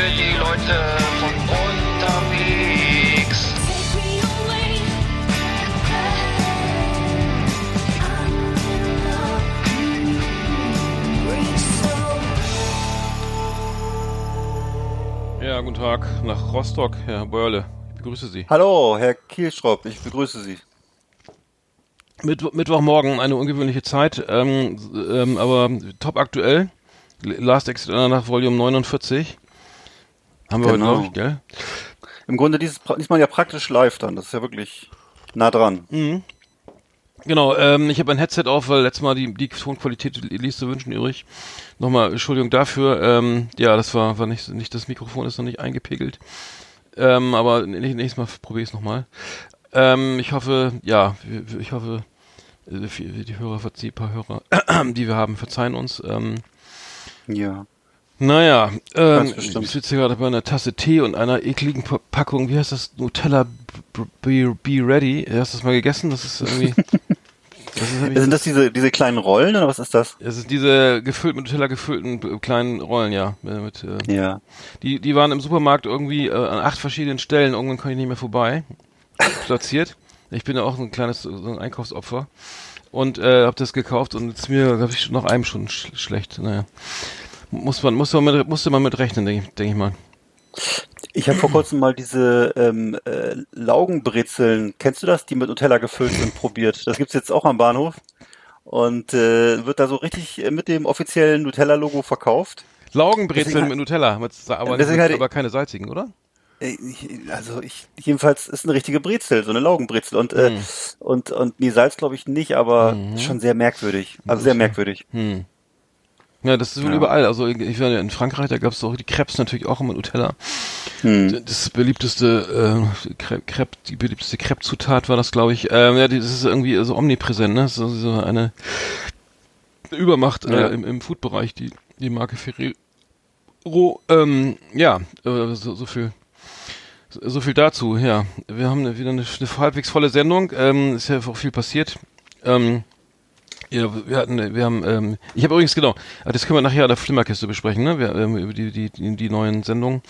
für die Leute von unterwegs. Ja, guten Tag nach Rostock, Herr Börle. Ich begrüße Sie. Hallo, Herr Kielschropp, ich begrüße Sie. Mitt Mittwochmorgen, eine ungewöhnliche Zeit, ähm, ähm, aber top aktuell. Last Exit nach Volume 49. Haben wir Genau. heute, glaube ich, gell? Im Grunde dieses, diesmal ja praktisch live dann, das ist ja wirklich nah dran. Genau, ähm, ich habe ein Headset auf, weil letztes Mal die, die Tonqualität ließ zu wünschen übrig. Nochmal Entschuldigung dafür. Ähm, ja, das war, war nicht, nicht, das Mikrofon ist noch nicht eingepegelt. Ähm, aber nä- nächstes Mal probiere ich es nochmal. Ähm, ich hoffe, ja, ich hoffe, äh, die die Hörer, die paar Hörer, die wir haben, verzeihen uns. Ähm, Ja. Naja, ähm, ich sitze gerade bei einer Tasse Tee und einer ekligen Pa- Packung, wie heißt das? Nutella Be, Be Ready. Hast du das mal gegessen? Das ist irgendwie. das ist, Sind das diese, diese kleinen Rollen oder was ist das? es ist diese gefüllt mit Nutella gefüllten b- kleinen Rollen, ja. äh, Mit, äh, Ja. die, die waren im Supermarkt irgendwie äh, an acht verschiedenen Stellen. Irgendwann kann ich nicht mehr vorbei. Platziert. Ich bin ja auch so ein kleines so ein Einkaufsopfer. Und äh, hab das gekauft und jetzt mir, glaube ich, nach einem schon sch schlecht. Naja. Muss man, muss man mit, musste man mit rechnen, denke ich, denk ich mal. Ich habe vor kurzem mal diese ähm, äh, Laugenbrezeln, kennst du das, die mit Nutella gefüllt sind, probiert. Das gibt's jetzt auch am Bahnhof und äh, wird da so richtig äh, mit dem offiziellen Nutella-Logo verkauft. Laugenbrezeln mit Nutella, mit, aber, nicht, ich- aber keine salzigen, oder? Äh, Also ich jedenfalls ist eine richtige Brezel, so eine Laugenbrezel und äh, Hm. und und nee, Salz glaube ich nicht, aber Mhm. schon sehr merkwürdig, also sehr merkwürdig. Hm. Ja, das ist wohl Ja. überall. Also ich war ja in Frankreich, da gab's auch die Crepes natürlich auch mit Nutella. Hm. Das beliebteste äh, Crepe, die beliebteste Crepe-Zutat war das, glaube ich. Ähm, ja, das ist irgendwie so omnipräsent, ne? So, so eine Übermacht Ja. äh, im, im Food-Bereich, die, die Marke Ferrero. Ähm, ja, äh, so, so viel. So viel dazu, ja. Wir haben wieder eine, eine halbwegs volle Sendung. Ähm, ist ja auch viel passiert. Ähm, ja, wir hatten, wir haben, ähm, ich habe übrigens genau, ah, das können wir nachher an der Flimmerkiste besprechen, ne? Wir, ähm, über die, die, die, neuen Sendungen,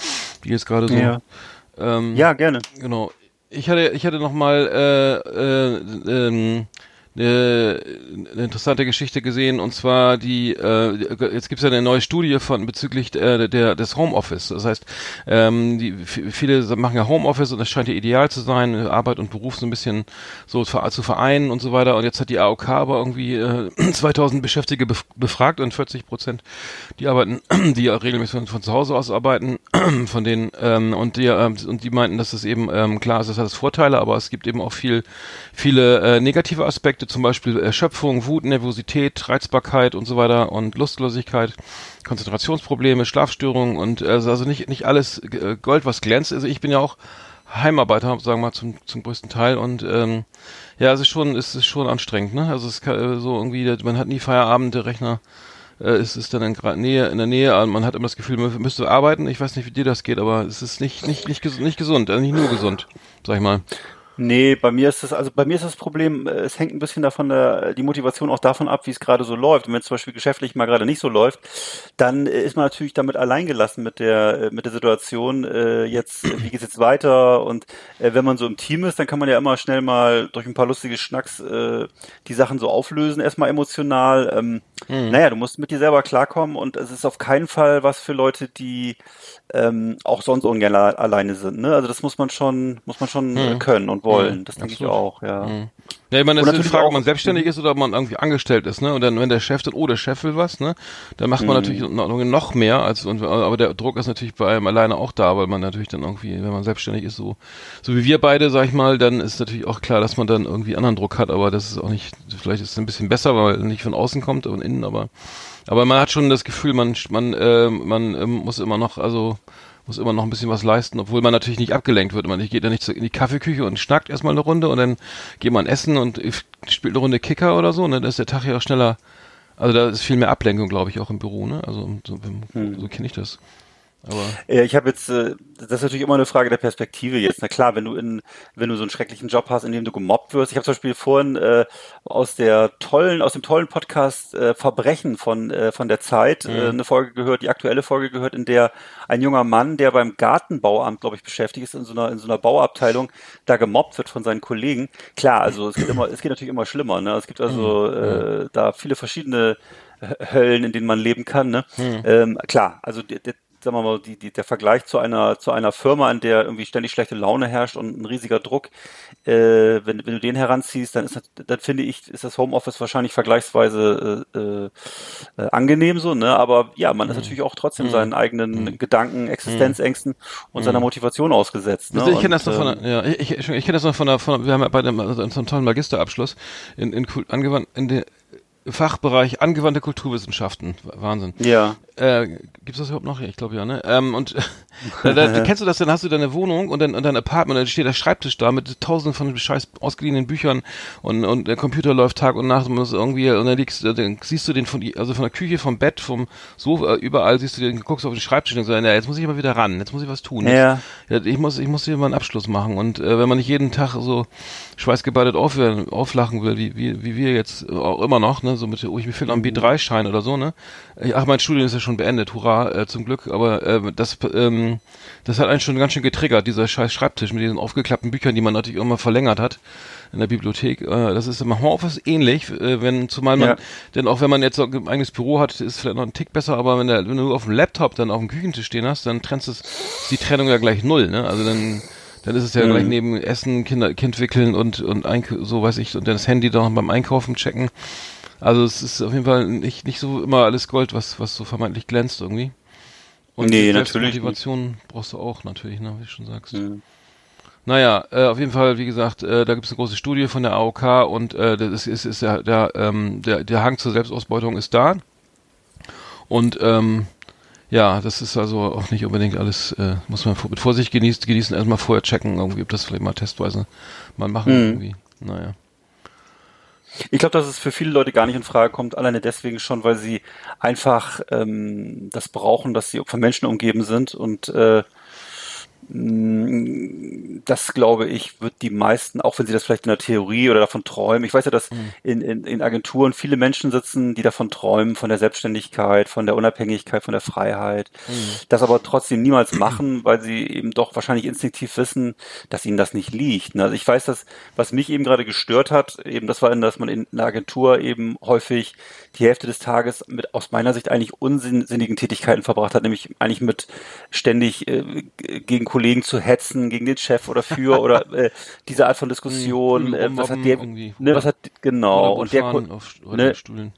die jetzt gerade so. Ja. Ähm, Ja, gerne. Genau. Ich hatte, ich hatte noch mal äh, äh, ähm, eine, eine interessante Geschichte gesehen und zwar die äh, jetzt gibt es ja eine neue Studie von bezüglich äh, der des Homeoffice. Das heißt, ähm, die viele machen ja Homeoffice und das scheint ja ideal zu sein, Arbeit und Beruf so ein bisschen so zu vereinen und so weiter. Und jetzt hat die AOK aber irgendwie äh, 2000 Beschäftigte bef befragt und 40 Prozent die arbeiten, die regelmäßig von, von zu Hause aus arbeiten, von denen ähm, und die ähm, und die meinten, dass es eben ähm, klar ist, das hat Vorteile, aber es gibt eben auch viel viele äh, negative Aspekte, zum Beispiel Erschöpfung, Wut, Nervosität, Reizbarkeit und so weiter und Lustlosigkeit, Konzentrationsprobleme, Schlafstörungen und äh, also nicht nicht alles äh, Gold, was glänzt. Also ich bin ja auch Heimarbeiter, sagen wir mal zum zum größten Teil und ähm, ja, es ist schon es ist schon anstrengend, ne? Also es kann, äh, so irgendwie, man hat nie Feierabend, der Rechner äh, es ist dann in Nähe, in der Nähe, man hat immer das Gefühl, man müsste arbeiten. Ich weiß nicht, wie dir das geht, aber es ist nicht, nicht, nicht, nicht gesund, also nicht nur gesund, sag ich mal. Nee, bei mir ist das, also bei mir ist das Problem, äh, es hängt ein bisschen davon, der, die Motivation auch davon ab, wie es gerade so läuft. Und wenn es zum Beispiel geschäftlich mal gerade nicht so läuft, dann äh, ist man natürlich damit alleingelassen mit der, äh, mit der Situation, äh, jetzt, äh, wie geht's jetzt weiter? Und äh, wenn man so im Team ist, dann kann man ja immer schnell mal durch ein paar lustige Schnacks äh, die Sachen so auflösen, erstmal emotional. Ähm, Naja, du musst mit dir selber klarkommen und es ist auf keinen Fall was für Leute, die ähm, auch sonst ungern alleine sind. Ne? Also das muss man schon, muss man schon äh, können und wollen. Das denke ich auch, ja. Ja, ich meine, das ist Und die Frage, ob man selbstständig ist oder ob man irgendwie angestellt ist, ne? Und dann, wenn der Chef dann, oh, der Chef will was, ne? Dann macht man natürlich noch, noch mehr als, und, aber der Druck ist natürlich bei einem alleine auch da, weil man natürlich dann irgendwie, wenn man selbstständig ist, so, so wie wir beide, sag ich mal, dann ist natürlich auch klar, dass man dann irgendwie anderen Druck hat, aber das ist auch nicht, vielleicht ist es ein bisschen besser, weil er nicht von außen kommt, von innen, aber, aber man hat schon das Gefühl, man, man, äh, man ähm, muss immer noch, also, muss immer noch ein bisschen was leisten, obwohl man natürlich nicht abgelenkt wird. Man geht ja nicht in die Kaffeeküche und schnackt erstmal eine Runde und dann geht man essen und spielt eine Runde Kicker oder so, ne? Dann ist der Tag ja auch schneller. Also da ist viel mehr Ablenkung, glaube ich, auch im Büro, ne? Also so, so kenne ich das. Aber ich habe jetzt, äh, das ist natürlich immer eine Frage der Perspektive jetzt. Na klar, wenn du in, wenn du so einen schrecklichen Job hast, in dem du gemobbt wirst. Ich habe zum Beispiel vorhin äh, aus der tollen, aus dem tollen Podcast äh, Verbrechen von äh, von der Zeit äh, mhm. äh, eine Folge gehört, die aktuelle Folge gehört, in der ein junger Mann, der beim Gartenbauamt, glaube ich, beschäftigt ist in so einer in so einer Bauabteilung, da gemobbt wird von seinen Kollegen. Klar, also es geht immer, es geht natürlich immer schlimmer. Ne? Es gibt also mhm. äh, da viele verschiedene Höllen, in denen man leben kann. Ne? Mhm. Ähm, klar, also der, der sagen wir mal, die, die, der Vergleich zu einer, zu einer Firma, in der irgendwie ständig schlechte Laune herrscht und ein riesiger Druck, äh, wenn, wenn du den heranziehst, dann ist das, dann finde ich, ist das Homeoffice wahrscheinlich vergleichsweise äh, äh, angenehm so, ne? Aber ja, man ist mhm. natürlich auch trotzdem mhm. seinen eigenen mhm. Gedanken, Existenzängsten und seiner mhm. Motivation ausgesetzt. Ne? Also ich kenne das noch von der, ja, ich, ich, ich kenne das noch von der, von, wir haben ja bei dem, also so einem tollen Magisterabschluss in, in, angewandt, in der Fachbereich angewandte Kulturwissenschaften. Wahnsinn. Ja. Äh, gibt's das überhaupt noch? Ich glaube ja, ne? Ähm, und da, da, kennst du das, dann hast du deine Wohnung und dann und dein Apartment, und dann steht der Schreibtisch da mit tausenden von scheiß ausgeliehenen Büchern und, und der Computer läuft Tag und Nacht und muss irgendwie, und dann, liegst, dann siehst du den von also von der Küche, vom Bett, vom Sofa, überall siehst du den, guckst auf den Schreibtisch und sagst, ja, jetzt muss ich aber wieder ran, jetzt muss ich was tun. Ja. Jetzt, ich muss, ich muss hier mal einen Abschluss machen. Und äh, wenn man nicht jeden Tag so schweißgebadet auf, auflachen will, wie, wie, wie wir jetzt auch immer noch, ne, so mit, oh, ich mir fehlt noch ein B3-Schein oder so, ne? Ach, mein Studium ist ja schon beendet, hurra, äh, zum Glück, aber äh, das, ähm, das hat einen schon ganz schön getriggert, dieser scheiß Schreibtisch mit diesen aufgeklappten Büchern, die man natürlich immer verlängert hat in der Bibliothek. Äh, das ist im Homeoffice ähnlich, äh, wenn zumal man, ja. denn auch wenn man jetzt ein eigenes Büro hat, ist vielleicht noch ein Tick besser, aber wenn, der, wenn du auf dem Laptop dann auf dem Küchentisch stehen hast, dann trennst du die Trennung ja gleich null, ne? Also dann dann ist es ja mhm. gleich neben Essen, Kinder, Kind wickeln und, und Eink so weiß ich, und dann das Handy dann beim Einkaufen checken. Also es ist auf jeden Fall nicht, nicht so immer alles Gold, was, was so vermeintlich glänzt irgendwie. Und nee, natürlich. Motivation brauchst du auch natürlich, ne, wie du schon sagst. Mhm. Naja, äh, auf jeden Fall, wie gesagt, äh, da gibt es eine große Studie von der AOK und äh, das ist, ist, ist ja der, ähm, der, der Hang zur Selbstausbeutung ist da. Und ähm, ja, das ist also auch nicht unbedingt alles, äh, muss man mit Vorsicht genießen, genießen, erstmal vorher checken, irgendwie, ob das vielleicht mal testweise mal machen, mhm. irgendwie. Naja. Ich glaube, dass es für viele Leute gar nicht in Frage kommt, alleine deswegen schon, weil sie einfach ähm, das brauchen, dass sie von Menschen umgeben sind und äh, das glaube ich, wird die meisten, auch wenn sie das vielleicht in der Theorie oder davon träumen. Ich weiß ja, dass mhm. in, in, in Agenturen viele Menschen sitzen, die davon träumen, von der Selbstständigkeit, von der Unabhängigkeit, von der Freiheit, mhm. das aber trotzdem niemals machen, weil sie eben doch wahrscheinlich instinktiv wissen, dass ihnen das nicht liegt. Also ich weiß, dass, was mich eben gerade gestört hat, eben das war, dass man in einer Agentur eben häufig die Hälfte des Tages mit aus meiner Sicht eigentlich unsinnigen Tätigkeiten verbracht hat, nämlich eigentlich mit ständig äh, gegen Kollegen zu hetzen, gegen den Chef oder für oder äh, diese Art von Diskussion. Äh, was hat der, ne, was hat genau. Und der auf, ne, Stuhlen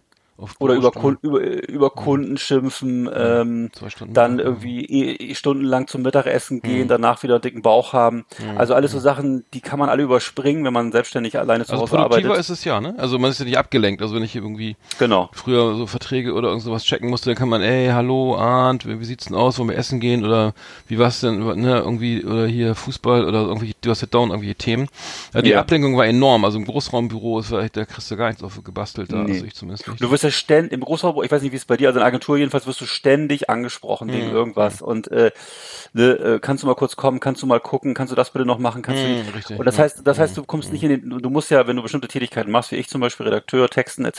oder über, über, über Kunden schimpfen, ähm, dann irgendwie eh, stundenlang zum Mittagessen gehen, mhm. danach wieder einen dicken Bauch haben. Mhm. Also alles so Sachen, die kann man alle überspringen, wenn man selbstständig alleine zu also Hause arbeitet. ist es ja, ne? Also man ist ja nicht abgelenkt. Also wenn ich irgendwie genau. früher so Verträge oder irgend sowas checken musste, dann kann man, ey, hallo Arndt, wie sieht's denn aus, wollen wir essen gehen oder wie war's denn, ne, irgendwie, oder hier Fußball oder irgendwie, du hast ja down irgendwelche Themen. Ja, die ja. Ablenkung war enorm. Also im Großraumbüro ist vielleicht, da kriegst du gar nichts auf gebastelt da, nee. also ich zumindest nicht. Du wirst ja ständig, im Großraum, ich weiß nicht, wie es bei dir, also in der Agentur jedenfalls wirst du ständig angesprochen mhm. wegen irgendwas und äh, ne, äh, kannst du mal kurz kommen, kannst du mal gucken, kannst du das bitte noch machen, kannst mhm, du richtig. und das heißt, das heißt, du kommst mhm. nicht in den, du musst ja, wenn du bestimmte Tätigkeiten machst, wie ich zum Beispiel Redakteur, Texten etc.,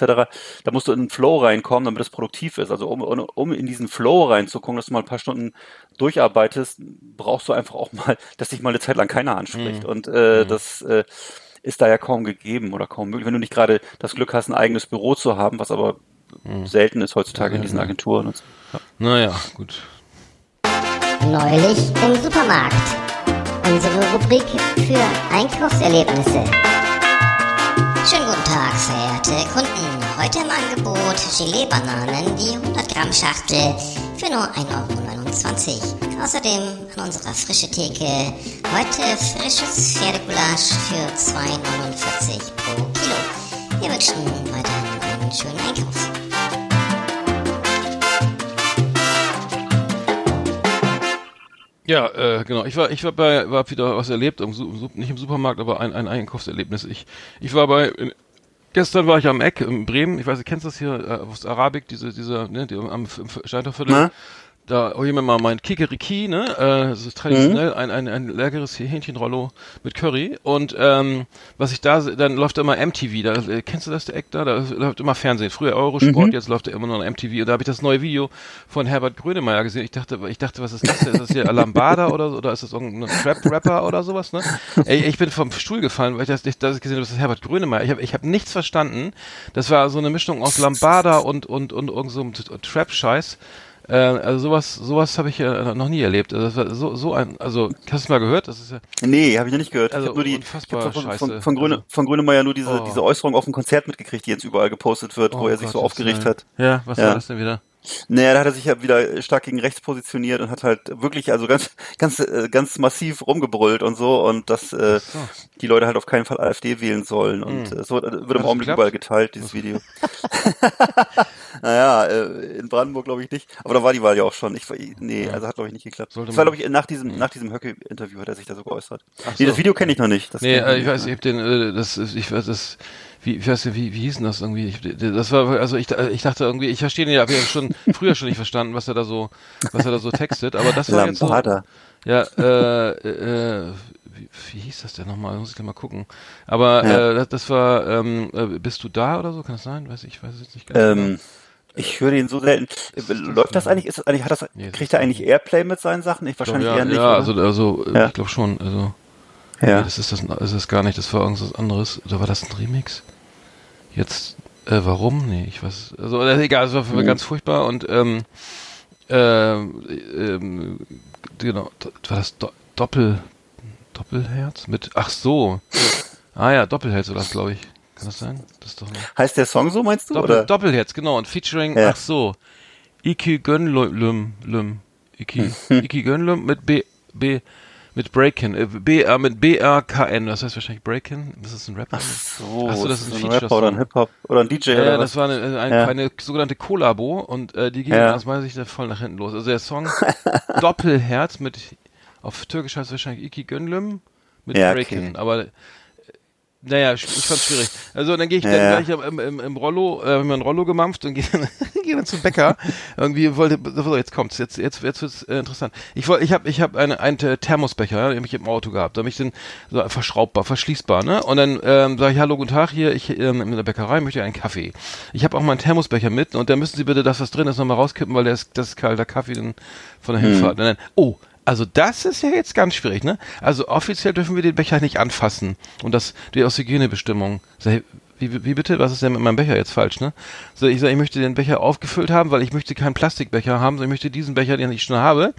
da musst du in den Flow reinkommen, damit es produktiv ist. Also um, um in diesen Flow reinzukommen, dass du mal ein paar Stunden durcharbeitest, brauchst du einfach auch mal, dass dich mal eine Zeit lang keiner anspricht. Mhm. Und äh, mhm. das äh, ist da ja kaum gegeben oder kaum möglich, wenn du nicht gerade das Glück hast, ein eigenes Büro zu haben, was aber hm. selten ist heutzutage in diesen Agenturen. Und so. ja. Naja, gut. Neulich im Supermarkt. Unsere Rubrik für Einkaufserlebnisse. Schönen guten Tag, verehrte Kunden. Heute im Angebot Gelee-Bananen, die 100 Gramm Schachtel für nur 1,29 Euro. Außerdem an unserer frische Theke heute frisches Pferdegulasch für 2,49 pro Kilo. Wir wünschen weiterhin einen schönen Einkauf. Ja, äh, genau. Ich war, ich war bei, war wieder was erlebt, im, nicht im Supermarkt, aber ein, ein Einkaufserlebnis. Ich, ich war bei, gestern war ich am Eck in Bremen. Ich weiß, du kennst das hier äh, aus Arabik, diese, dieser, ne, die, am Steintorviertel. Da hol ich mir mal mein Kikeriki, ne? Äh, das ist traditionell mhm. ein, ein, ein leckeres Hähnchenrollo mit Curry. Und ähm, was ich da, dann läuft immer MTV. Da, äh, kennst du das, der Eck da? Da läuft immer Fernsehen. Früher Eurosport, mhm. jetzt läuft immer noch MTV. Und da habe ich das neue Video von Herbert Grönemeyer gesehen. Ich dachte, ich dachte, was ist das? Ist das hier Alambada oder so? Oder ist das irgendein Trap-Rapper oder sowas, ne? Ey, ich bin vom Stuhl gefallen, weil ich das, ich, das gesehen habe, das ist Herbert Grönemeyer. Ich habe ich hab nichts verstanden. Das war so eine Mischung aus Lambada und, und, und, irgend so Trap-Scheiß. Äh, also sowas, sowas habe ich ja noch nie erlebt. Also so, so ein, also hast du mal gehört? Das ist ja. Nee, habe ich noch nicht gehört. Also ich nur die, unfassbar ich von, scheiße. Von, von, Grüne, also, von Grünemeyer nur diese, oh. diese Äußerung auf dem Konzert mitgekriegt, die jetzt überall gepostet wird, oh wo er sich Gott, so aufgeregt hat. Ja, was ja. war das denn wieder? Naja, da hat er sich ja wieder stark gegen rechts positioniert und hat halt wirklich also ganz ganz äh, ganz massiv rumgebrüllt und so und dass äh, so. die Leute halt auf keinen Fall AfD wählen sollen und hm. äh, so wird im Augenblick überall geteilt dieses Video. naja, äh, in Brandenburg glaube ich nicht, aber da war die Wahl ja auch schon. Ich, nee, also hat glaube ich nicht geklappt. Sollte das war glaube ich nach diesem hm. nach diesem Höcke-Interview hat er sich da so geäußert. Ach nee, so. das Video kenne ich noch nicht. Das nee, äh, ich weiß, ich hab den, äh, das, ich weiß, das wie, ich weiß nicht, wie, wie hieß denn das irgendwie? Ich, das war, also ich, ich dachte irgendwie, ich verstehe ihn ja, habe ja schon früher schon nicht verstanden, was er da so, was er da so textet, aber das war jetzt so, ja, äh, äh, wie, wie hieß das denn nochmal? Muss ich gleich mal gucken. Aber ja. äh, das, das war, ähm, äh, bist du da oder so? Kann das sein? Weiß ich, weiß es jetzt nicht ganz ähm, genau. Ich höre ihn so selten. Läuft das eigentlich? Ist das eigentlich? Hat das? Nee, kriegt er eigentlich Airplay mit seinen Sachen? Ich wahrscheinlich ja, eher nicht. Ja, oder? also also ja. ich glaube schon. Also ja. Nee, das ist das, ist das gar nicht. Das war irgendwas anderes. Oder war das ein Remix? Jetzt, äh, warum? Nee, ich weiß. Also, äh, egal, es war für mich mhm. ganz furchtbar und, ähm, äh, ähm, genau, war das Do Doppel, Doppelherz mit, ach so. Ah ja, Doppelherz war das, glaube ich. Kann das sein? Das doch heißt der Song so, meinst du? Doppel, oder? Doppelherz, genau. Und featuring, ja. ach so. Iki Gönlüm, Lüm, Iki, Iki Gönlüm mit B, B, mit Breakin. Äh, B, äh, mit B-R-K-N. Das heißt wahrscheinlich Breakin. Das ist ein Rapper. Ach so. Ach so, das ist ein, ein Rapper oder ein Hip-Hop oder ein DJ. Ja, oder das war eine, eine, ja. eine sogenannte Kollabo und äh, die ging ja. aus meiner Sicht voll nach hinten los. Also der Song Doppelherz mit, auf Türkisch heißt es wahrscheinlich Iki Gönlüm mit ja, Breakin. Okay. Aber naja, ich, ich fand's schwierig. Also dann gehe ich ja, dann gleich im, im, im Rollo, äh, haben wir ein Rollo gemampft und gehe dann, geh dann zum Bäcker. Irgendwie wollte, so, jetzt kommt's, jetzt jetzt jetzt wird's äh, interessant. Ich wollte, ich habe ich habe eine einen Thermosbecher, ja, den hab ich im Auto gehabt. Da habe ich den so verschraubbar, verschließbar, ne? Und dann ähm, sage ich hallo, guten Tag hier, ich ähm, in der Bäckerei möchte einen Kaffee. Ich habe auch meinen Thermosbecher mit und da müssen Sie bitte das, was drin ist, nochmal rauskippen, weil der ist, das ist kalter Kaffee dann von der Hinfahrt. Hm. Und dann, oh, also das ist ja jetzt ganz schwierig, ne? Also offiziell dürfen wir den Becher nicht anfassen. Und das die aus Hygienebestimmungen. Wie, wie bitte? Was ist denn mit meinem Becher jetzt falsch, ne? So, ich sage, ich möchte den Becher aufgefüllt haben, weil ich möchte keinen Plastikbecher haben, sondern ich möchte diesen Becher, den ich schon habe,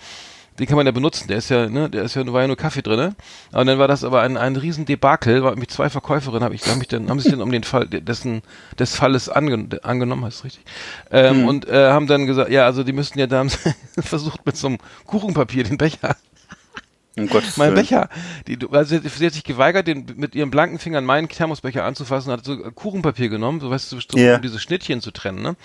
den kann man ja benutzen, der ist ja, ne, der ist ja, war ja nur Kaffee drinne. Und dann war das aber ein, ein riesen Debakel, war mit zwei Verkäuferinnen, habe ich, haben mich dann, haben sich dann um den Fall dessen, des Falles angen, angenommen, heißt richtig, ähm, mhm. und äh, haben dann gesagt, ja, also die müssten ja, da haben sie versucht mit so einem Kuchenpapier den Becher um mein Willen. Becher. Die, also sie, hat sich geweigert, den mit ihren blanken Fingern meinen Thermosbecher anzufassen, hat so Kuchenpapier genommen, so weißt du, so, yeah. um diese Schnittchen zu trennen. Ne?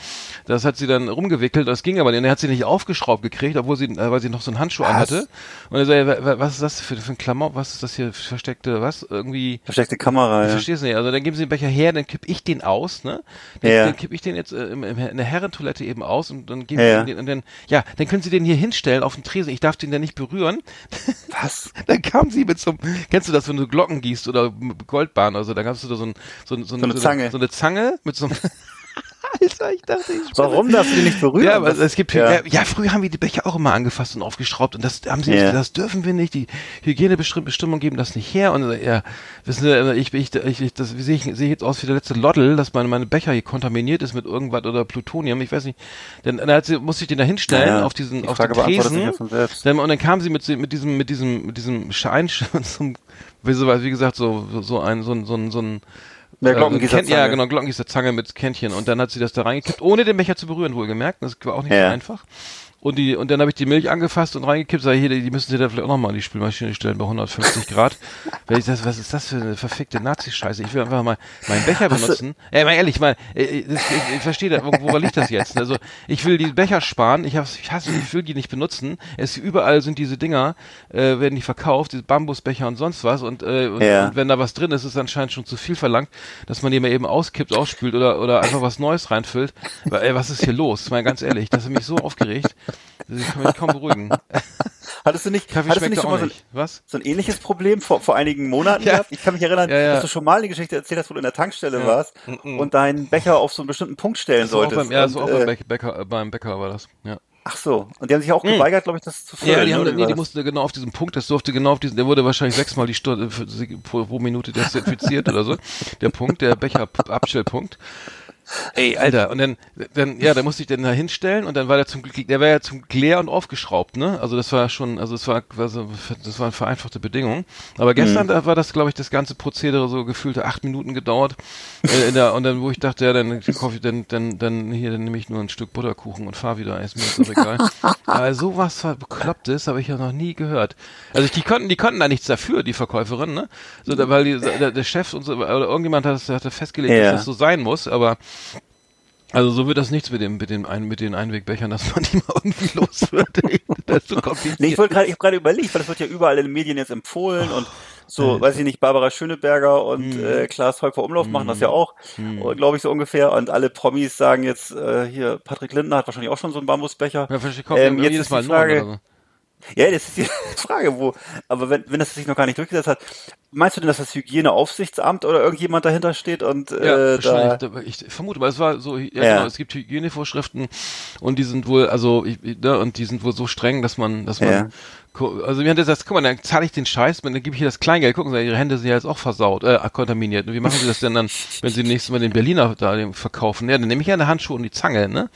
Das hat sie dann rumgewickelt, das ging aber nicht. Und er hat sie nicht aufgeschraubt gekriegt, obwohl sie, äh, weil sie noch so einen Handschuh was? anhatte. Und er sagte, was ist das für, für ein Klammer? Was ist das hier versteckte, was? Irgendwie. Versteckte Kamera, ich ja. verstehe es nicht. Also dann geben sie den Becher her, dann kipp ich den aus, ne? Dann, ja. dann kipp ich den jetzt äh, im, in der Herrentoilette eben aus und dann geben ja. sie den und dann, ja, dann können sie den hier hinstellen auf den Tresen. Ich darf den dann nicht berühren. Was? dann kam sie mit so einem, kennst du das, wenn du Glocken gießt oder Goldbahn oder so, dann hast du da so, ein, so, so, so, eine, so, Zange. so eine Zange mit so einem Alter, ich dachte, ich Warum darfst du die nicht berühren? Ja, aber es gibt ja. ja, früher haben wir die Becher auch immer angefasst und aufgeschraubt und das haben sie ja. nicht, das dürfen wir nicht, die Hygienebestimmungen geben das nicht her und ja, wissen Sie, ich ich ich das sehe ich sehe jetzt aus wie der letzte Loddel, dass meine meine Becher hier kontaminiert ist mit irgendwas oder Plutonium, ich weiß nicht. Dann, dann hat sie musste ich den da hinstellen ja, auf diesen auf den Tresen. Dann, und dann kam sie mit mit diesem mit diesem mit diesem Schein zum wie, so, wie gesagt so so ein so ein so ein, so ein ja, Glockengießerzange. Ja, genau, Glockengießerzange mit Kännchen. Und dann hat sie das da reingekippt, ohne den Becher zu berühren, wohlgemerkt. Das war auch nicht ja. so einfach. Und die, und dann habe ich die Milch angefasst und reingekippt, sage hier, die müssen sie da vielleicht auch nochmal in die Spülmaschine stellen bei 150 Grad. Weil ich das, was ist das für eine verfickte Nazi-Scheiße? Ich will einfach mal meinen Becher benutzen. Ey, mal ehrlich, mal, ich, ich, ich verstehe, da, woran liegt das jetzt? Also, ich will die Becher sparen, ich, hab's, ich hasse, ich will die nicht benutzen. Es überall sind diese Dinger, äh, werden die verkauft, diese Bambusbecher und sonst was. Und, äh, und, ja. und wenn da was drin ist, ist anscheinend schon zu viel verlangt, dass man die mal eben auskippt, ausspült oder, oder einfach was Neues reinfüllt. Weil, ey, was ist hier los? Mal ganz ehrlich, das hat mich so aufgeregt. Ich kann mich kaum beruhigen. Hattest du nicht, Kaffee hattest du nicht schon mal so, nicht. Was? so ein ähnliches Problem vor, vor einigen Monaten Ja. gehabt? Ich kann mich erinnern, Ja, ja. dass du schon mal eine Geschichte erzählt hast, wo du in der Tankstelle warst Mhm. und deinen Becher auf so einen bestimmten Punkt stellen Das solltest. beim, ja, und, war auch beim äh, Bäck- Bäcker, äh, beim Bäcker war das. Ja. ach so. Und die haben sich auch geweigert, glaube ich, das zu füllen. Ja, die haben, nee, die mussten genau auf diesen Punkt, das durfte genau auf diesen, der wurde wahrscheinlich sechsmal die Stunde für, pro, pro Minute desinfiziert oder so. Der Punkt, der Becher-Abstellpunkt. Ey, Alter, und dann, dann, ja, da musste ich den da hinstellen und dann war der zum Glück, der war ja zum Glück leer und aufgeschraubt, ne? Also das war schon, also es war, also das waren vereinfachte Bedingungen. Aber gestern, Mhm. da war das, glaube ich, das ganze Prozedere so gefühlte acht Minuten gedauert. Äh, der, und dann, wo ich dachte, ja, dann kaufe ich, dann, dann, dann hier, dann nehme ich nur ein Stück Butterkuchen und fahr wieder, ist mir jetzt auch egal. Aber sowas Beklopptes habe ich ja noch nie gehört. Also die konnten, die konnten da nichts dafür, die Verkäuferin, ne? So, da, weil die, der, der Chef und so, oder irgendjemand hat das, hatte festgelegt, Ja. dass das so sein muss, aber also so wird das nichts mit dem, mit dem ein, mit den Einwegbechern, dass man die mal irgendwie los wird. Das ist so kompliziert. Nee, ich wollte gerade, ich habe gerade überlegt, weil das wird ja überall in den Medien jetzt empfohlen und so, weiß ich nicht, Barbara Schöneberger und Mhm. äh, Klaas Häufer Umlauf machen das ja auch, glaube ich so ungefähr. Und alle Promis sagen jetzt, äh, hier, Patrick Lindner hat wahrscheinlich auch schon so einen Bambusbecher. ja, verstehe, kommt Ähm, jetzt jedes ist Mal Frage- oder so. Ja, das ist die Frage, wo. Aber wenn, wenn das sich noch gar nicht durchgesetzt hat, meinst du denn, dass das Hygieneaufsichtsamt oder irgendjemand dahinter steht und Ja, äh, wahrscheinlich. da, Da, ich vermute, weil es war so, ja, Ja. genau, es gibt Hygienevorschriften und die sind wohl, also, ich, ich- ne, und die sind wohl so streng, dass man, dass man, Ja. also hat das, gesagt, guck mal, dann zahle ich den Scheiß, dann gebe ich hier das Kleingeld, gucken Sie, Ihre Hände sind ja jetzt auch versaut, äh, kontaminiert. Und wie machen Sie das denn dann, wenn Sie nächstes Mal den Berliner da den verkaufen? Ja, dann nehme ich ja eine Handschuhe und die Zange, ne?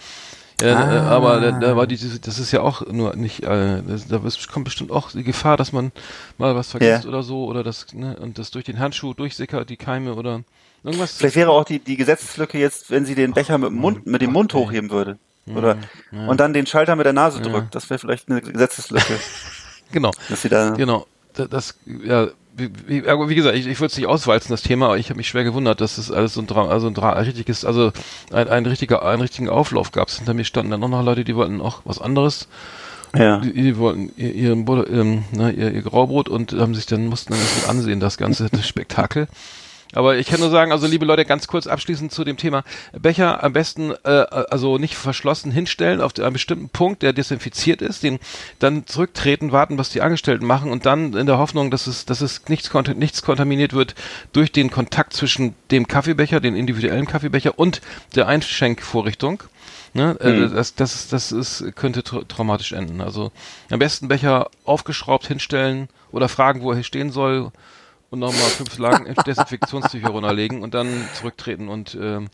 Ja, äh, Ah. aber da, da war die, das ist ja auch nur nicht, äh, das, da kommt bestimmt auch die Gefahr, dass man mal was vergisst Ja. oder so, oder das, ne, und das durch den Handschuh durchsickert, die Keime oder irgendwas. vielleicht wäre auch die, die Gesetzeslücke jetzt, wenn sie den Becher mit dem Mund, mit dem Mund hochheben würde. Oder, und dann den Schalter mit der Nase drückt. Das wäre vielleicht eine Gesetzeslücke, Genau. dass sie da, Genau. Da- Das, ja, wie, wie, wie gesagt, ich, ich würde es nicht auswalzen, das Thema, aber ich habe mich schwer gewundert, dass es alles so ein, Dra also ein, Dra ein richtiges, also ein, ein richtiger, einen richtigen Auflauf gab. Hinter mir standen dann auch noch Leute, die wollten auch was anderes. ja. Die, die wollten ihr, ihren Butter, ähm, ne, ihr, ihr Graubrot und haben sich dann, mussten dann das ansehen, das ganze das Spektakel. Aber ich kann nur sagen, also liebe Leute, ganz kurz abschließend zu dem Thema. Becher am besten, äh, also nicht verschlossen hinstellen auf einen bestimmten Punkt, der desinfiziert ist, den dann zurücktreten, warten, was die Angestellten machen und dann in der Hoffnung, dass es, dass es nichts, nichts kontaminiert wird durch den Kontakt zwischen dem Kaffeebecher, den individuellen Kaffeebecher und der Einschenkvorrichtung. Ne, äh, das, das, ist- das ist, könnte tra traumatisch enden. Also am besten Becher aufgeschraubt hinstellen oder fragen, wo er hier stehen soll und nochmal fünf Lagen Desinfektionstücher runterlegen und dann zurücktreten und ähm,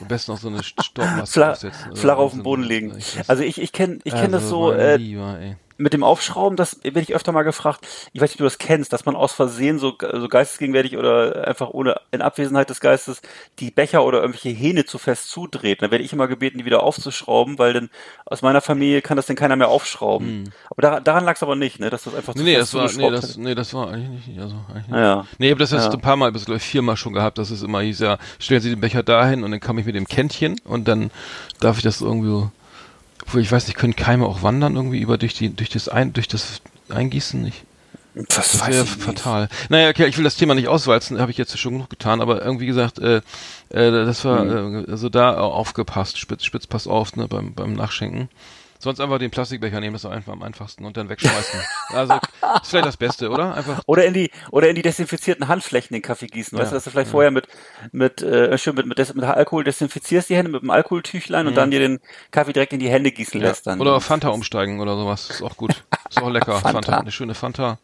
am besten noch so eine Stoppmaske aufsetzen. oder flach auf so den Boden legen. Ich Also ich, ich kenne ich kenn das also, so, mein äh, Lieber, ey. Mit dem Aufschrauben, das werde ich öfter mal gefragt. Ich weiß nicht, ob du das kennst, dass man aus Versehen so, so geistesgegenwärtig oder einfach ohne in Abwesenheit des Geistes die Becher oder irgendwelche Hähne zu fest zudreht. Dann werde ich immer gebeten, die wieder aufzuschrauben, weil dann aus meiner Familie kann das dann keiner mehr aufschrauben. Aber daran, daran lag es aber nicht, ne, dass das einfach zu Hm. Nee, nee, fest das war, nee, das, nee, das war eigentlich nicht, also eigentlich nicht. Ja. Nee, ich habe das jetzt Ja. ein paar Mal, bis glaube ich viermal schon gehabt, dass es immer hieß, ja, stellen Sie den Becher dahin und dann komme ich mit dem Kännchen und dann darf ich das irgendwie so, obwohl ich weiß nicht, können Keime auch wandern irgendwie über durch die, durch das ein, durch das Eingießen nicht? Das, Das wäre ich nicht. fatal. Naja, okay, ich will das Thema nicht auswalzen, habe ich jetzt schon genug getan, aber irgendwie gesagt, äh, äh, das war, Mhm. äh, also da aufgepasst, spitz, spitz, pass auf, ne, beim, beim Nachschenken. Sonst einfach den Plastikbecher nehmen, das ist einfach am einfachsten und dann wegschmeißen. also, ist vielleicht das Beste, oder? Einfach, Oder in die oder in die desinfizierten Handflächen den Kaffee gießen. Weißt Ja, du, dass du vielleicht vorher mit mit äh, schön mit mit, mit Alkohol desinfizierst die Hände mit einem Alkoholtüchlein und dann dir den Kaffee direkt in die Hände gießen Mhm. ja. lässt dann. Oder auf Fanta umsteigen oder sowas. Ist auch gut. Ist auch lecker. Fanta. Fanta. Eine schöne Fanta.